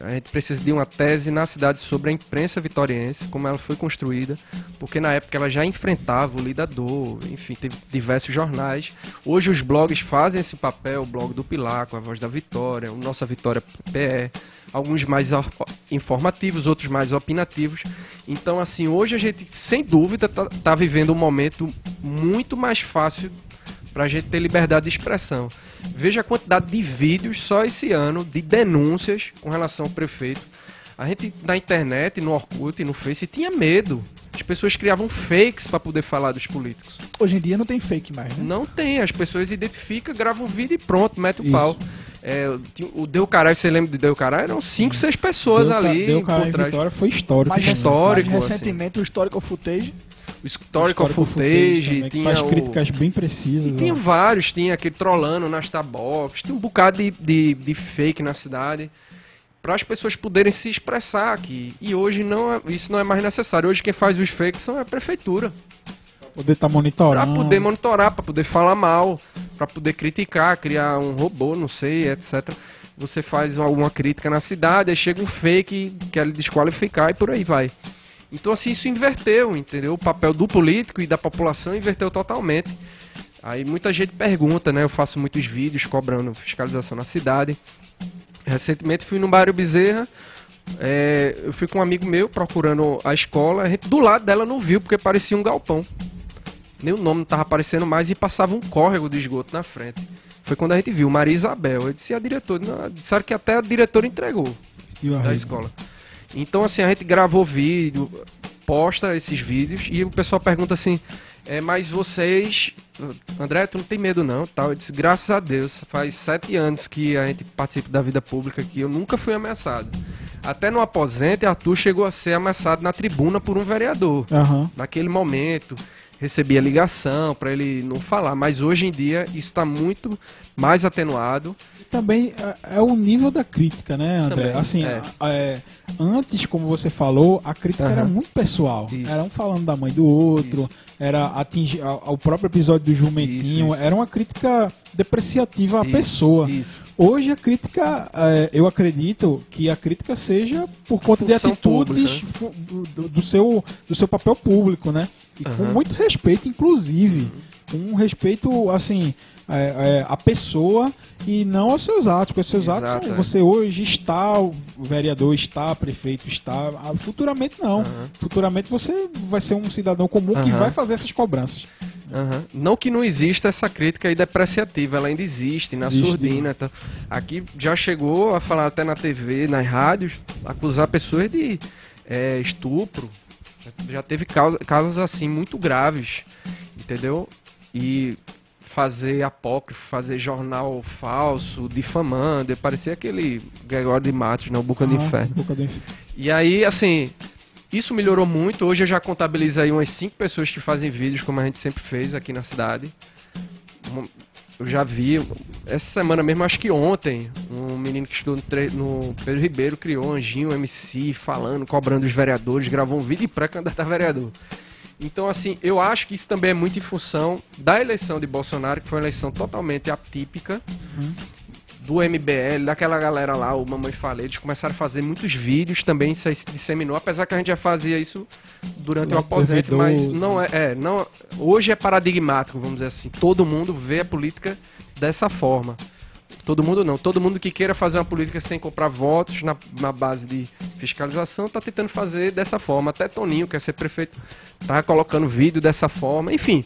a gente precisa de uma tese na cidade sobre a imprensa vitoriense, como ela foi construída, porque na época ela já enfrentava o Lidador, enfim, teve diversos jornais. Hoje os blogs fazem esse papel, o blog do Pilar, com a voz da Vitória, o Nossa Vitória PE, alguns mais or- informativos, outros mais opinativos. Então, assim, hoje a gente, sem dúvida, tá, tá vivendo um momento muito mais fácil para a gente ter liberdade de expressão. Veja a quantidade de vídeos só esse ano de denúncias com relação ao prefeito. A gente na internet, no Orkut, no Face tinha medo. As pessoas criavam fakes para poder falar dos políticos. Hoje em dia não tem fake mais, né? Não tem, as pessoas identificam, gravam um vídeo e pronto, mete o Isso. pau. É, o Deu Caralho, você lembra do Deu Caralho? Eram cinco, seis pessoas Deu, ali deu cara por em trás. Vitória foi histórico. Mais, né? histórico, mais assim. recentemente o Historical Footage. O Historical, Histórico Footage, também, que tinha faz o... críticas bem precisas. E tinha ó. vários, tinha aquele trolando nas tabox, tinha um bocado de, de, de fake na cidade para as pessoas poderem se expressar aqui. E hoje não é- isso não é mais necessário. Hoje quem faz os fakes são a prefeitura. poder estar Para monitorando. poder monitorar, para poder falar mal, para poder criticar, criar um robô, não sei, etc. Você faz alguma crítica na cidade, aí chega um fake, quer lhe desqualificar e por aí vai. Então assim, isso inverteu, entendeu? O papel do político e da população inverteu totalmente. Aí muita gente pergunta, né? Eu faço muitos vídeos cobrando fiscalização na cidade. Recentemente fui no bairro Bezerra, é, eu fui com um amigo meu procurando a escola, a gente do lado dela não viu porque parecia um galpão. Nem o nome não tava aparecendo mais e passava um córrego de esgoto na frente. Foi quando a gente viu, Maria Isabel. Eu disse a diretora, não, disseram que até a diretora entregou da escola. Então, assim, a gente gravou vídeo, posta esses vídeos e o pessoal pergunta assim: é, mas vocês, André, tu não tem medo não? Tal. Eu disse: graças a Deus, faz sete anos que a gente participa da vida pública aqui, eu nunca fui ameaçado. Até no aposente, Arthur chegou a ser ameaçado na tribuna por um vereador. Aham. Naquele momento, recebia ligação para ele não falar, mas hoje em dia isso está muito mais atenuado. Também é, é o nível da crítica, né, André? Também, assim, é. é, antes, como você falou, a crítica Aham. era muito pessoal. Isso. Era um falando da mãe do outro, Isso. era atingir o próprio episódio do Jumentinho, Isso, era uma crítica depreciativa à pessoa. Hoje a crítica, é, eu acredito que a crítica seja por conta de Função atitudes fu- do, do- do seu, do seu papel público, né? E com Aham. muito respeito, inclusive. Com um respeito, assim, é, é, à pessoa e não aos seus atos. Porque os seus atos Exato, são, é. você hoje está, o vereador está, prefeito está. ah, Futuramente não. Aham. Futuramente você vai ser um cidadão comum que Aham. vai fazer essas cobranças. Aham. Não que não exista essa crítica aí depreciativa, ela ainda existe, na Existe. surdina. Tá? Aqui já chegou a falar até na TV, nas rádios, acusar pessoas de é, estupro. Já- Já teve causa- casos assim muito graves, entendeu? E fazer apócrifo, fazer jornal falso, difamando, parecia aquele Gregório de Matos, né? O Boca do Ah, Inferno. Boca do Inferno. E aí, assim, isso melhorou muito. Hoje eu já contabilizo aí umas cinco pessoas que fazem vídeos, como a gente sempre fez aqui na cidade. Eu já vi, essa semana mesmo, acho que ontem, um menino que estudou no, no Pedro Ribeiro criou um anjinho, um MC, falando, cobrando os vereadores, gravou um vídeo para candidato a vereador. Então, assim, eu acho que isso também é muito em função da eleição de Bolsonaro, que foi uma eleição totalmente atípica. do MBL, daquela galera lá, o Mamãe Falei, eles começaram a fazer muitos vídeos também, isso aí se disseminou, apesar que a gente já fazia isso durante o aposento, mas não é, é, não, hoje é paradigmático, vamos dizer assim, todo mundo vê a política dessa forma. Todo mundo não, todo mundo que queira fazer uma política sem comprar votos na, na base de fiscalização está tentando fazer dessa forma. Até Toninho, que quer ser prefeito, tá colocando vídeo dessa forma, enfim.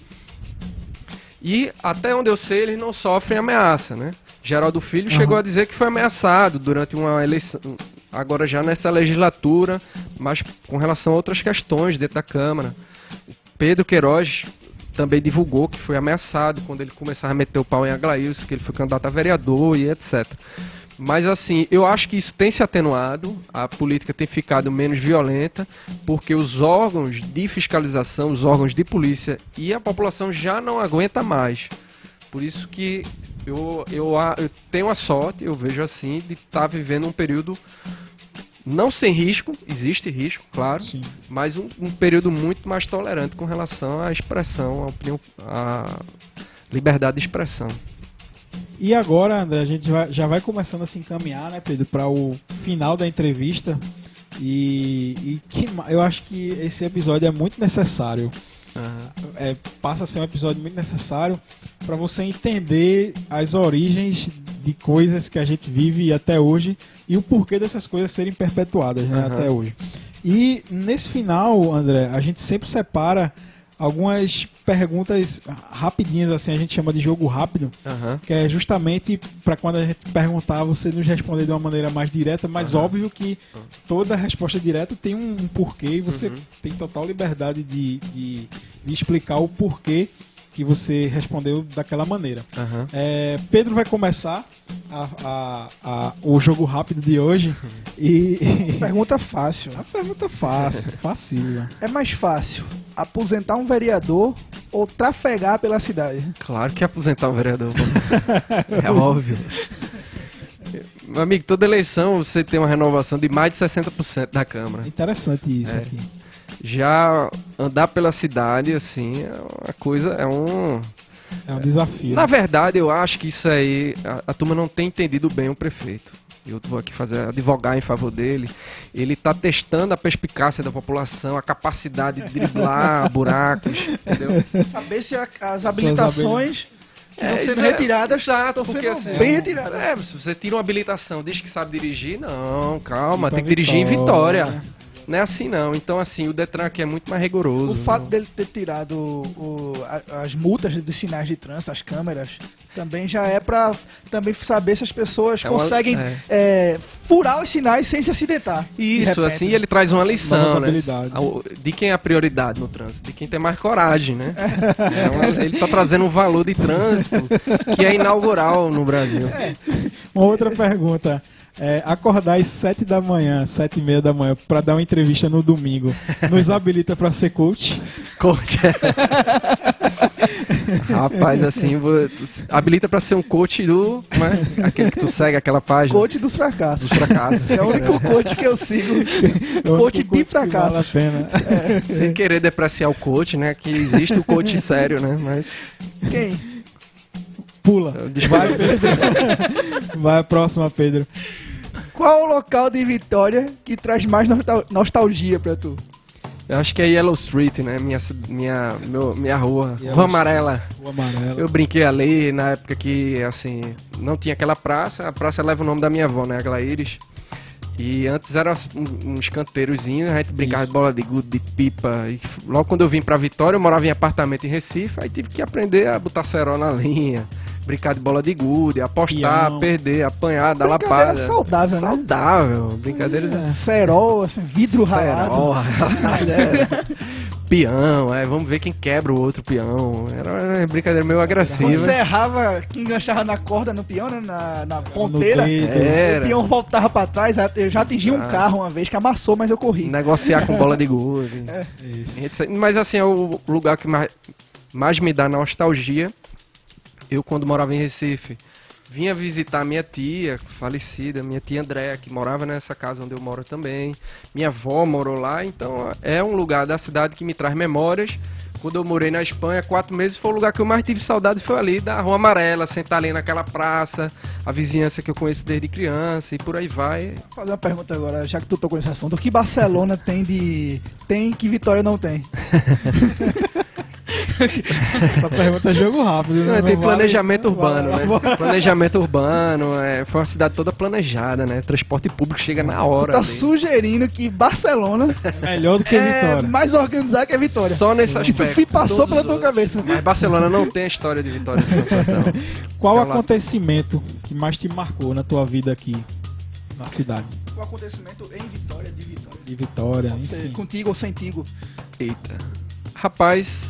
E até onde eu sei, eles não sofrem ameaça, né? Geraldo Filho uhum. chegou a dizer que foi ameaçado durante uma eleição, agora já nessa legislatura, mas com relação a outras questões dentro da Câmara. Pedro Queiroz também divulgou que foi ameaçado quando ele começava a meter o pau em Aglaíus, que ele foi candidato a vereador e etc. Mas assim, eu acho que isso tem se atenuado, a política tem ficado menos violenta, porque os órgãos de fiscalização, os órgãos de polícia e a população já não aguenta mais. Por isso que eu, eu, eu tenho a sorte, eu vejo assim, de estar tá vivendo um período não sem risco, existe risco, claro, Sim. mas um, um, período muito mais tolerante com relação à expressão, à opinião, à liberdade de expressão. E agora, André, a gente vai, já vai começando a se encaminhar, né, Pedro, para o final da entrevista. E, e que, eu acho que esse episódio é muito necessário. Uhum. É, passa a ser um episódio muito necessário para você entender as origens de coisas que a gente vive até hoje e o porquê dessas coisas serem perpetuadas né, uhum. até hoje. E nesse final, André, a gente sempre separa algumas perguntas rapidinhas, assim, a gente chama de jogo rápido, uhum. que é justamente para quando a gente perguntar, você nos responder de uma maneira mais direta, mas uhum. óbvio que toda resposta direta tem um, um porquê e você uhum. tem total liberdade de, de, de explicar o porquê que você respondeu daquela maneira. Uhum. É, Pedro vai começar a, a, a, o jogo rápido de hoje. E. Pergunta fácil. A pergunta fácil, fácil. É mais fácil aposentar um vereador ou trafegar pela cidade? Claro que aposentar um vereador. é óbvio. Meu amigo, toda eleição você tem uma renovação de mais de 60% da Câmara. Interessante isso é. aqui já andar pela cidade, assim, é uma coisa, é um... É um desafio. Na verdade, eu acho que isso aí, a, a turma não tem entendido bem o prefeito. Eu vou aqui fazer advogar em favor dele. Ele está testando a perspicácia da população, a capacidade de driblar buracos, entendeu? Saber se a, as habilitações que é, sendo retiradas exato, porque assim, bem retiradas. É, se você tira uma habilitação, diz que sabe dirigir, não, calma, tem que dirigir em Vitória. Não é assim não. Então, assim, o Detran aqui é muito mais rigoroso. O fato dele ter tirado o, as multas dos sinais de trânsito, as câmeras, também já é para também saber se as pessoas é conseguem é. É, furar os sinais sem se acidentar. Isso, assim ele traz uma lição, né? De quem é a prioridade no trânsito? De quem tem mais coragem, né? É uma, ele está trazendo um valor de trânsito que é inaugural no Brasil. É. Uma outra pergunta é, acordar às 7 da manhã, 7 e meia da manhã, para dar uma entrevista no domingo, nos habilita para ser coach? Coach. Rapaz, assim, vou, habilita para ser um coach do. É? Aquele que tu segue, aquela página. Coach dos fracassos. Dos fracassos. É o único coach que eu sigo. É coach de fracassos. Vale a pena. É. Sem querer depreciar o coach, né? Que existe o coach sério, né? Mas. Quem? Pula. Vai, Pedro. Vai a próxima, Pedro. Qual o local de Vitória que traz mais nostalgia pra tu? Eu acho que é Yellow Street, né? Minha, minha, meu, minha rua. Yellow rua Amarela. Rua Amarela. Eu brinquei ali na época que, assim, não tinha aquela praça. A praça leva o nome da minha avó, né? A Glaíris. E antes eram uns canteirozinhos, a gente brincava Isso. de bola de gude, de pipa. E logo quando eu vim pra Vitória, eu morava em apartamento em Recife, aí tive que aprender a botar cerol na linha brincar de bola de gude, apostar, Pião. perder, apanhar, dar lapada. saudável, né? Saudável. Brincadeiras. É. Cerol, assim, vidro Cerol, ralado. é. Peão, é, vamos ver quem quebra o outro peão. Era uma brincadeira meio agressiva. Quando você errava, que enganchava na corda no peão, né, na, na ponteira, o peão voltava pra trás. Eu já atingi Exato. um carro uma vez que amassou, mas eu corri. Negociar com bola de gude. É. Mas assim, é o lugar que mais, mais me dá nostalgia eu quando morava em Recife, vinha visitar minha tia, falecida, minha tia Andréa, que morava nessa casa onde eu moro também. Minha avó morou lá, então é um lugar da cidade que me traz memórias Quando eu morei na Espanha, quatro meses, foi o lugar que eu mais tive saudade, foi ali da Rua Amarela, sentar ali naquela praça, a vizinhança que eu conheço desde criança e por aí vai. Vou fazer uma pergunta agora, já que tu tocou nesse assunto. O que Barcelona tem de. tem que Vitória não tem? Essa pergunta é jogo rápido. Né? tem planejamento vale- urbano, né? Planejamento urbano, é, foi uma cidade toda planejada, né? Transporte público chega na Tu hora. tá ali. sugerindo que Barcelona É melhor do que é Vitória. mais organizado que a Vitória. Só nesse Isso aspecto. se passou pela tua outros. cabeça. Mas Barcelona não tem a história de Vitória de. Qual Aquela- acontecimento que mais te marcou na tua vida aqui na cidade? O acontecimento em Vitória, de Vitória. De Vitória, contigo ou sentigo. Eita. Rapaz,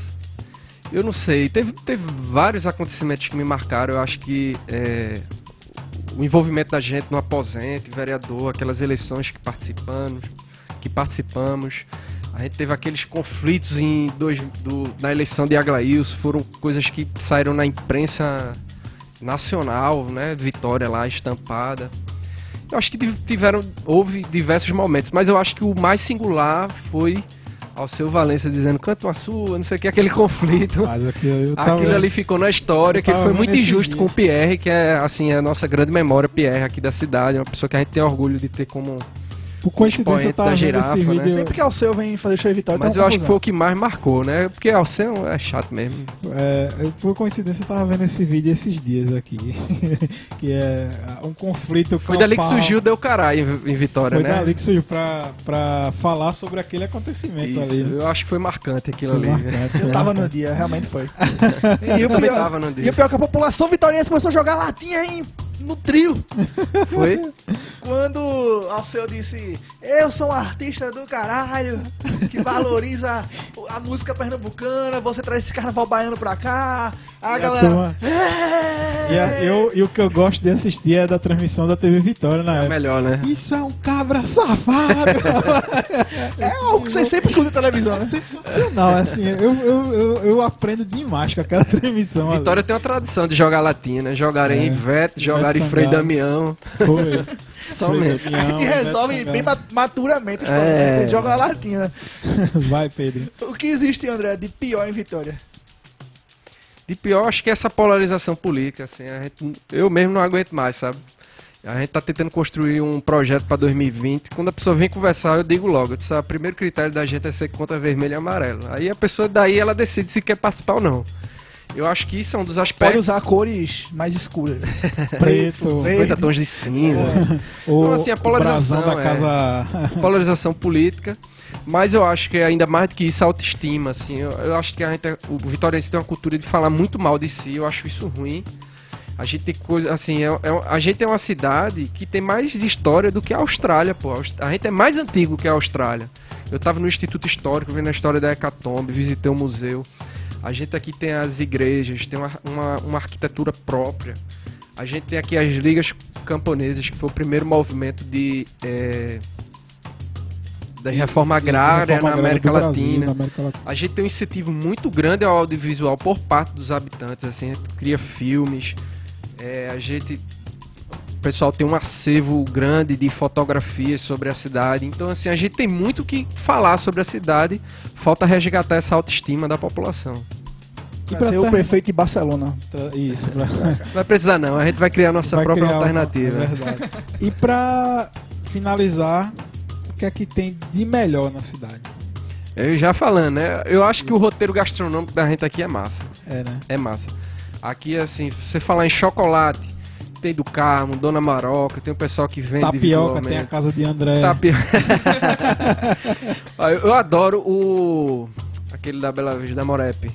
eu não sei. Teve, teve vários acontecimentos que me marcaram. Eu acho que é, o envolvimento da gente no aposente, vereador, aquelas eleições que participamos, que participamos. A gente teve aqueles conflitos em dois, do- na eleição de Aglaíus, foram coisas que saíram na imprensa nacional, né? Vitória lá estampada. Eu acho que tiv- tiveram, houve diversos momentos, mas eu acho que o mais singular foi ao seu Valença dizendo canta uma sua, não sei o que, aquele conflito. Mas aqui eu tava... Aquilo ali ficou na história, que ele foi muito injusto com o Pierre, que é assim a nossa grande memória, Pierre aqui da cidade, é uma pessoa que a gente tem orgulho de ter como. Por coincidência eu tava vendo girafa, esse né? vídeo... Sempre que Alceu vem fazer show em Vitória, Mas eu uma acho que foi confusão. o que mais marcou, né? Porque Alceu é chato mesmo. É, eu, por coincidência eu tava vendo esse vídeo esses dias aqui. que é um conflito Foi dali que surgiu o Deu Caralho em, Vitória, Foi né? dali que surgiu pra, pra falar sobre aquele acontecimento Isso, ali. eu acho que foi marcante aquilo Foi ali. marcante, Eu né? tava no dia, realmente foi. e, Eu o também pior, tava no dia. e o pior é que a população vitoriense começou a jogar latinha em, no trio. Foi? Quando Alceu disse, eu sou um artista do caralho, que valoriza a música pernambucana, você traz esse carnaval baiano pra cá, a E a galera... turma- "É!" E, a- eu, e o que eu gosto de assistir é da transmissão da TV Vitória na É época. melhor, né? Isso é um cabra safado! É algo que você sempre escuta na televisão, né? Sensacional, assim, eu, eu, eu, eu aprendo demais com aquela transmissão. ali. Vitória tem uma tradição de jogar latina, jogar É. Ivete, jogar em Frei. Damião. Foi. Somente. A gente resolve bem ma- maturamente os É. problemas, a gente joga a latinha. Vai, Pedro. O que existe, André, de pior em Vitória? De pior, acho que é essa polarização política, assim, a gente, eu mesmo não aguento mais, sabe? A gente tá tentando construir um projeto para 2020. Quando a pessoa vem conversar, eu digo logo, ah, o primeiro critério da gente é ser contra vermelho e amarelo. Aí a pessoa daí ela decide se quer participar ou não. Eu acho que isso é um dos Pode aspectos. usar cores mais escuras. Preto. 50 tons de cinza. Ou Então, assim, a polarização, da é. casa. polarização política, mas eu acho que é ainda mais do que isso a autoestima, assim, eu, eu acho que a gente, é- o vitoriense tem uma cultura de falar muito mal de si, eu acho isso ruim. A gente tem coisa, assim, é, é- a gente é uma cidade que tem mais história do que a Austrália, pô. A gente é mais antigo que a Austrália. Eu tava no Instituto Histórico vendo a história da Hecatombe, visitei o museu. A gente aqui tem as igrejas, tem uma, uma, uma arquitetura própria. A gente tem aqui as ligas camponesas, que foi o primeiro movimento de eh, da reforma agrária Reforma na América Brasil, na América Latina. A gente tem um incentivo muito grande ao audiovisual por parte dos habitantes, assim, a gente cria filmes, é, a gente pessoal tem um acervo grande de fotografias sobre a cidade, então assim, a gente tem muito o que falar sobre a cidade, falta resgatar essa autoestima da população. E Pra ser o prefeito de Barcelona. Isso, pra... Não vai precisar não, a gente vai criar nossa vai própria criar uma- alternativa. é verdade. E pra finalizar, o que é que tem de melhor na cidade? Eu já falando, né? Eu acho que o roteiro gastronômico da gente aqui é massa. É, né? É massa. Aqui, assim, se você falar em chocolate, tem do Carmo, Dona Maroca, tem o pessoal que vende Tapioca, tem a casa de André. Tapioca. Eu adoro o... Aquele da Bela Vista, da Morep.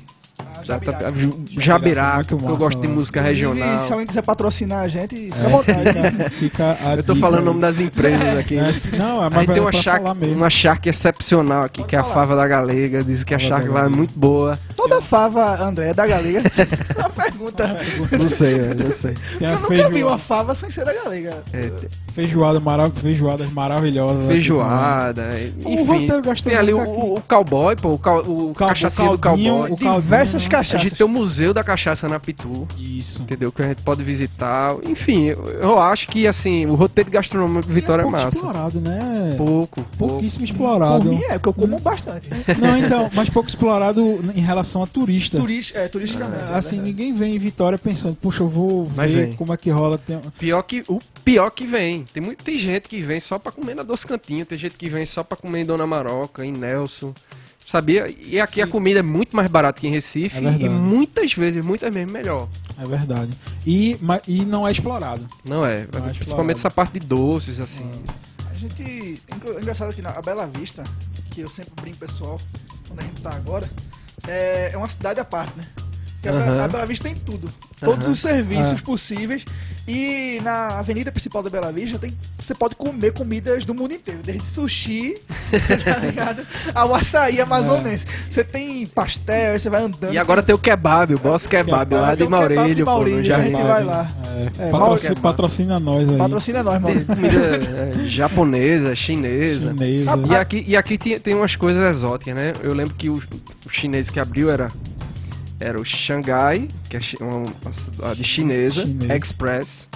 Jabiraca, Muito porque eu gosto de né? música regional. Se alguém quiser patrocinar a gente, fica à É, vontade. fica, fica a Eu tô dica falando o nome das empresas aqui. né? É, não, é mais tem uma pra charque, uma charque excepcional aqui, que é a falar. fava da galega. Diz que a charque vai Galega. muito boa. Toda fava, André, é da galega. uma pergunta. Não sei, velho, não sei. Eu nunca vi uma fava sem ser da galega. É, feijoada marav feijoadas maravilhosas. feijoada, O enfim. roteiro Tem ali o, o cowboy, pô, o, cal- o o do caldinho, cowboy. o caldinho, Diversas né? A gente tem o Museu da Cachaça na Pitu. Isso. entendeu? Que a gente pode visitar. Enfim, eu, eu acho que, assim, o roteiro gastronômico de Vitória é pouco massa. explorado, né? Pouco, pouco. Pouquíssimo Por explorado. mim é, porque eu como bastante. Não, então, mas pouco explorado em relação a turista. Turista, é, turisticamente. Ah, assim, é verdade. ninguém vem em Vitória pensando, puxa, eu vou Mas ver vem. como é que rola. Tem... Pior que, o pior que vem. Tem, muito, tem gente que vem só pra comer na Doce Cantinho, tem gente que vem só pra comer em Dona Maroca, em Nelson. Sabia? E aqui a Sim. comida é muito mais barata que em Recife É e muitas vezes, muitas vezes melhor. É verdade. E, ma- e não é explorado. Não é? Não é explorado. Principalmente essa parte de doces, assim. A gente. é Engraçado que na a Bela Vista, que eu sempre brinco pessoal, onde a gente tá agora, é, é uma cidade à parte, né? Porque a, Bela Vista tem tudo. Todos os serviços É. possíveis. E na avenida principal da Bela Vista tem, você pode comer comidas do mundo inteiro. Desde sushi, tá ligado? Ao açaí amazonense. Você tem pastel, aí você vai andando. E agora tem o kebab, o boss kebab lá Tem de de Maurílio, pô, Maurílio, no a gente vai lá. É, É, patrocina, patrocina nós aí. Patrocina nós, mano. Tem comida é, japonesa, chinesa. Chinesa. E aqui, e aqui tem, tem umas coisas exóticas, né? Eu lembro que o, o chinês que abriu era, era o Xangai, que é uma, cidade chinesa, Chinês. Express,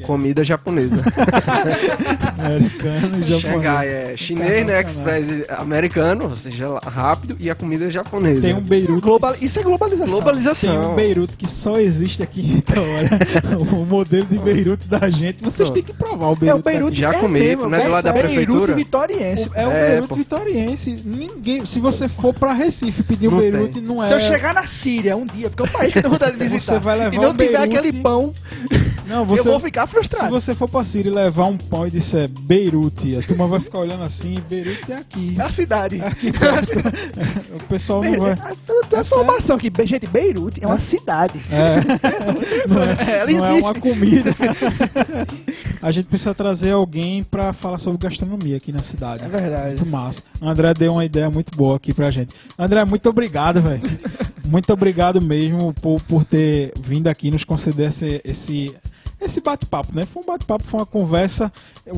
comida japonesa. Americano e japonês. Xangai é chinês, né? Express americano, ou seja, rápido, e a comida é japonesa. Tem um Beirute. Global... Isso é globalização. Tem Globalização. um Beirute que só existe aqui em Vitória. o modelo de Beirute da gente. Vocês têm que provar o É o Beirute. Beirute. Já é comi, mesmo, não é do lado da Beirute prefeitura? vitoriense. daqui. É o É, Beirute pô. vitoriense. Ninguém. Se você for pra Recife pedir um Não Beirute, tem. não é. Se eu chegar na Síria um dia, porque é um país que eu tenho vontade de visitar, Você vai levar e não tiver Beirute- aquele pão, Não, você. eu vou ficar Se frustrado. você for pra Síria e levar um pão e disser Beirute, a turma vai ficar olhando assim, Beirute é aqui. É a cidade. O pessoal não vai. Eu tenho informação aqui. Gente, Beirute é uma cidade. É. Não é, Ela não é uma comida. A gente precisa trazer alguém pra falar sobre gastronomia aqui na cidade. É verdade. Muito massa. O André deu uma ideia muito boa aqui pra gente. André, muito obrigado, velho. Muito obrigado mesmo por, por ter vindo aqui nos conceder esse, esse, esse bate-papo, né? Foi um bate-papo, foi uma conversa.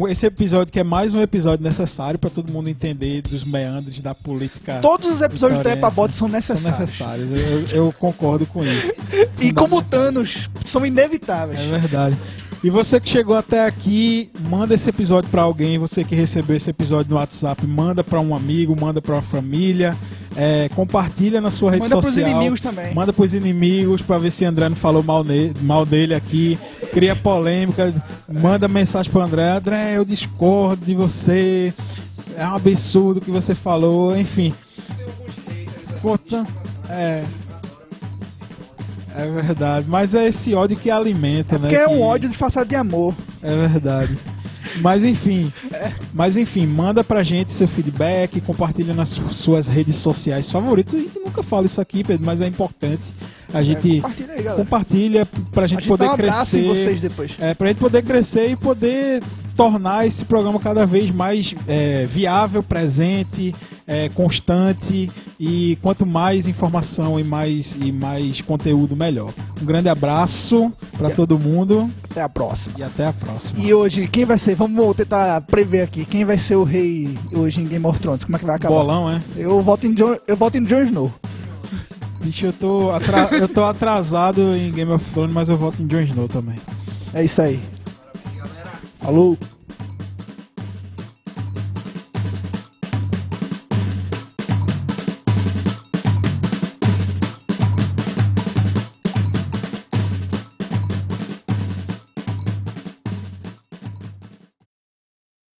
Esse episódio que é mais um episódio necessário pra todo mundo entender dos meandros da política. Todos os episódios do Vitoriense Trepa Bode são são necessários. necessários. Eu, eu concordo com isso. E como Thanos, são inevitáveis. É verdade. E você que chegou até aqui, manda esse episódio pra alguém. Você que recebeu esse episódio no WhatsApp, manda pra um amigo, manda pra uma família, é, compartilha na sua rede Manda pros social. inimigos também. Manda pros inimigos pra ver se André não falou mal, ne- mal dele aqui. Cria polêmica, manda mensagem pro André. André, eu discordo de você. É um absurdo o que você falou, enfim. Conta- É. É verdade, mas é esse ódio que alimenta, né? Porque é que- um ódio disfarçado de amor. É verdade. Mas enfim, mas enfim, manda pra gente seu feedback, compartilha nas su- suas redes sociais favoritas. A gente nunca fala isso aqui, Pedro, mas é importante. A gente É, compartilha aí, compartilha pra gente, A gente poder um crescer. vocês depois. É, pra gente poder crescer e poder tornar esse programa cada vez mais é, viável, presente, é, constante e quanto mais informação e mais, e mais conteúdo, melhor. Um grande abraço pra E a- todo mundo Até a próxima. e até a próxima. E hoje, quem vai ser? Vamos tentar prever aqui. Quem vai ser o rei hoje em Game of Thrones? Como é que vai acabar? Bolão, é? Eu voto em John, eu voto em Jon Snow. Bicho, eu tô, eu tô atrasado em Game of Thrones, mas eu voto em Jon Snow também. É isso aí. Falou.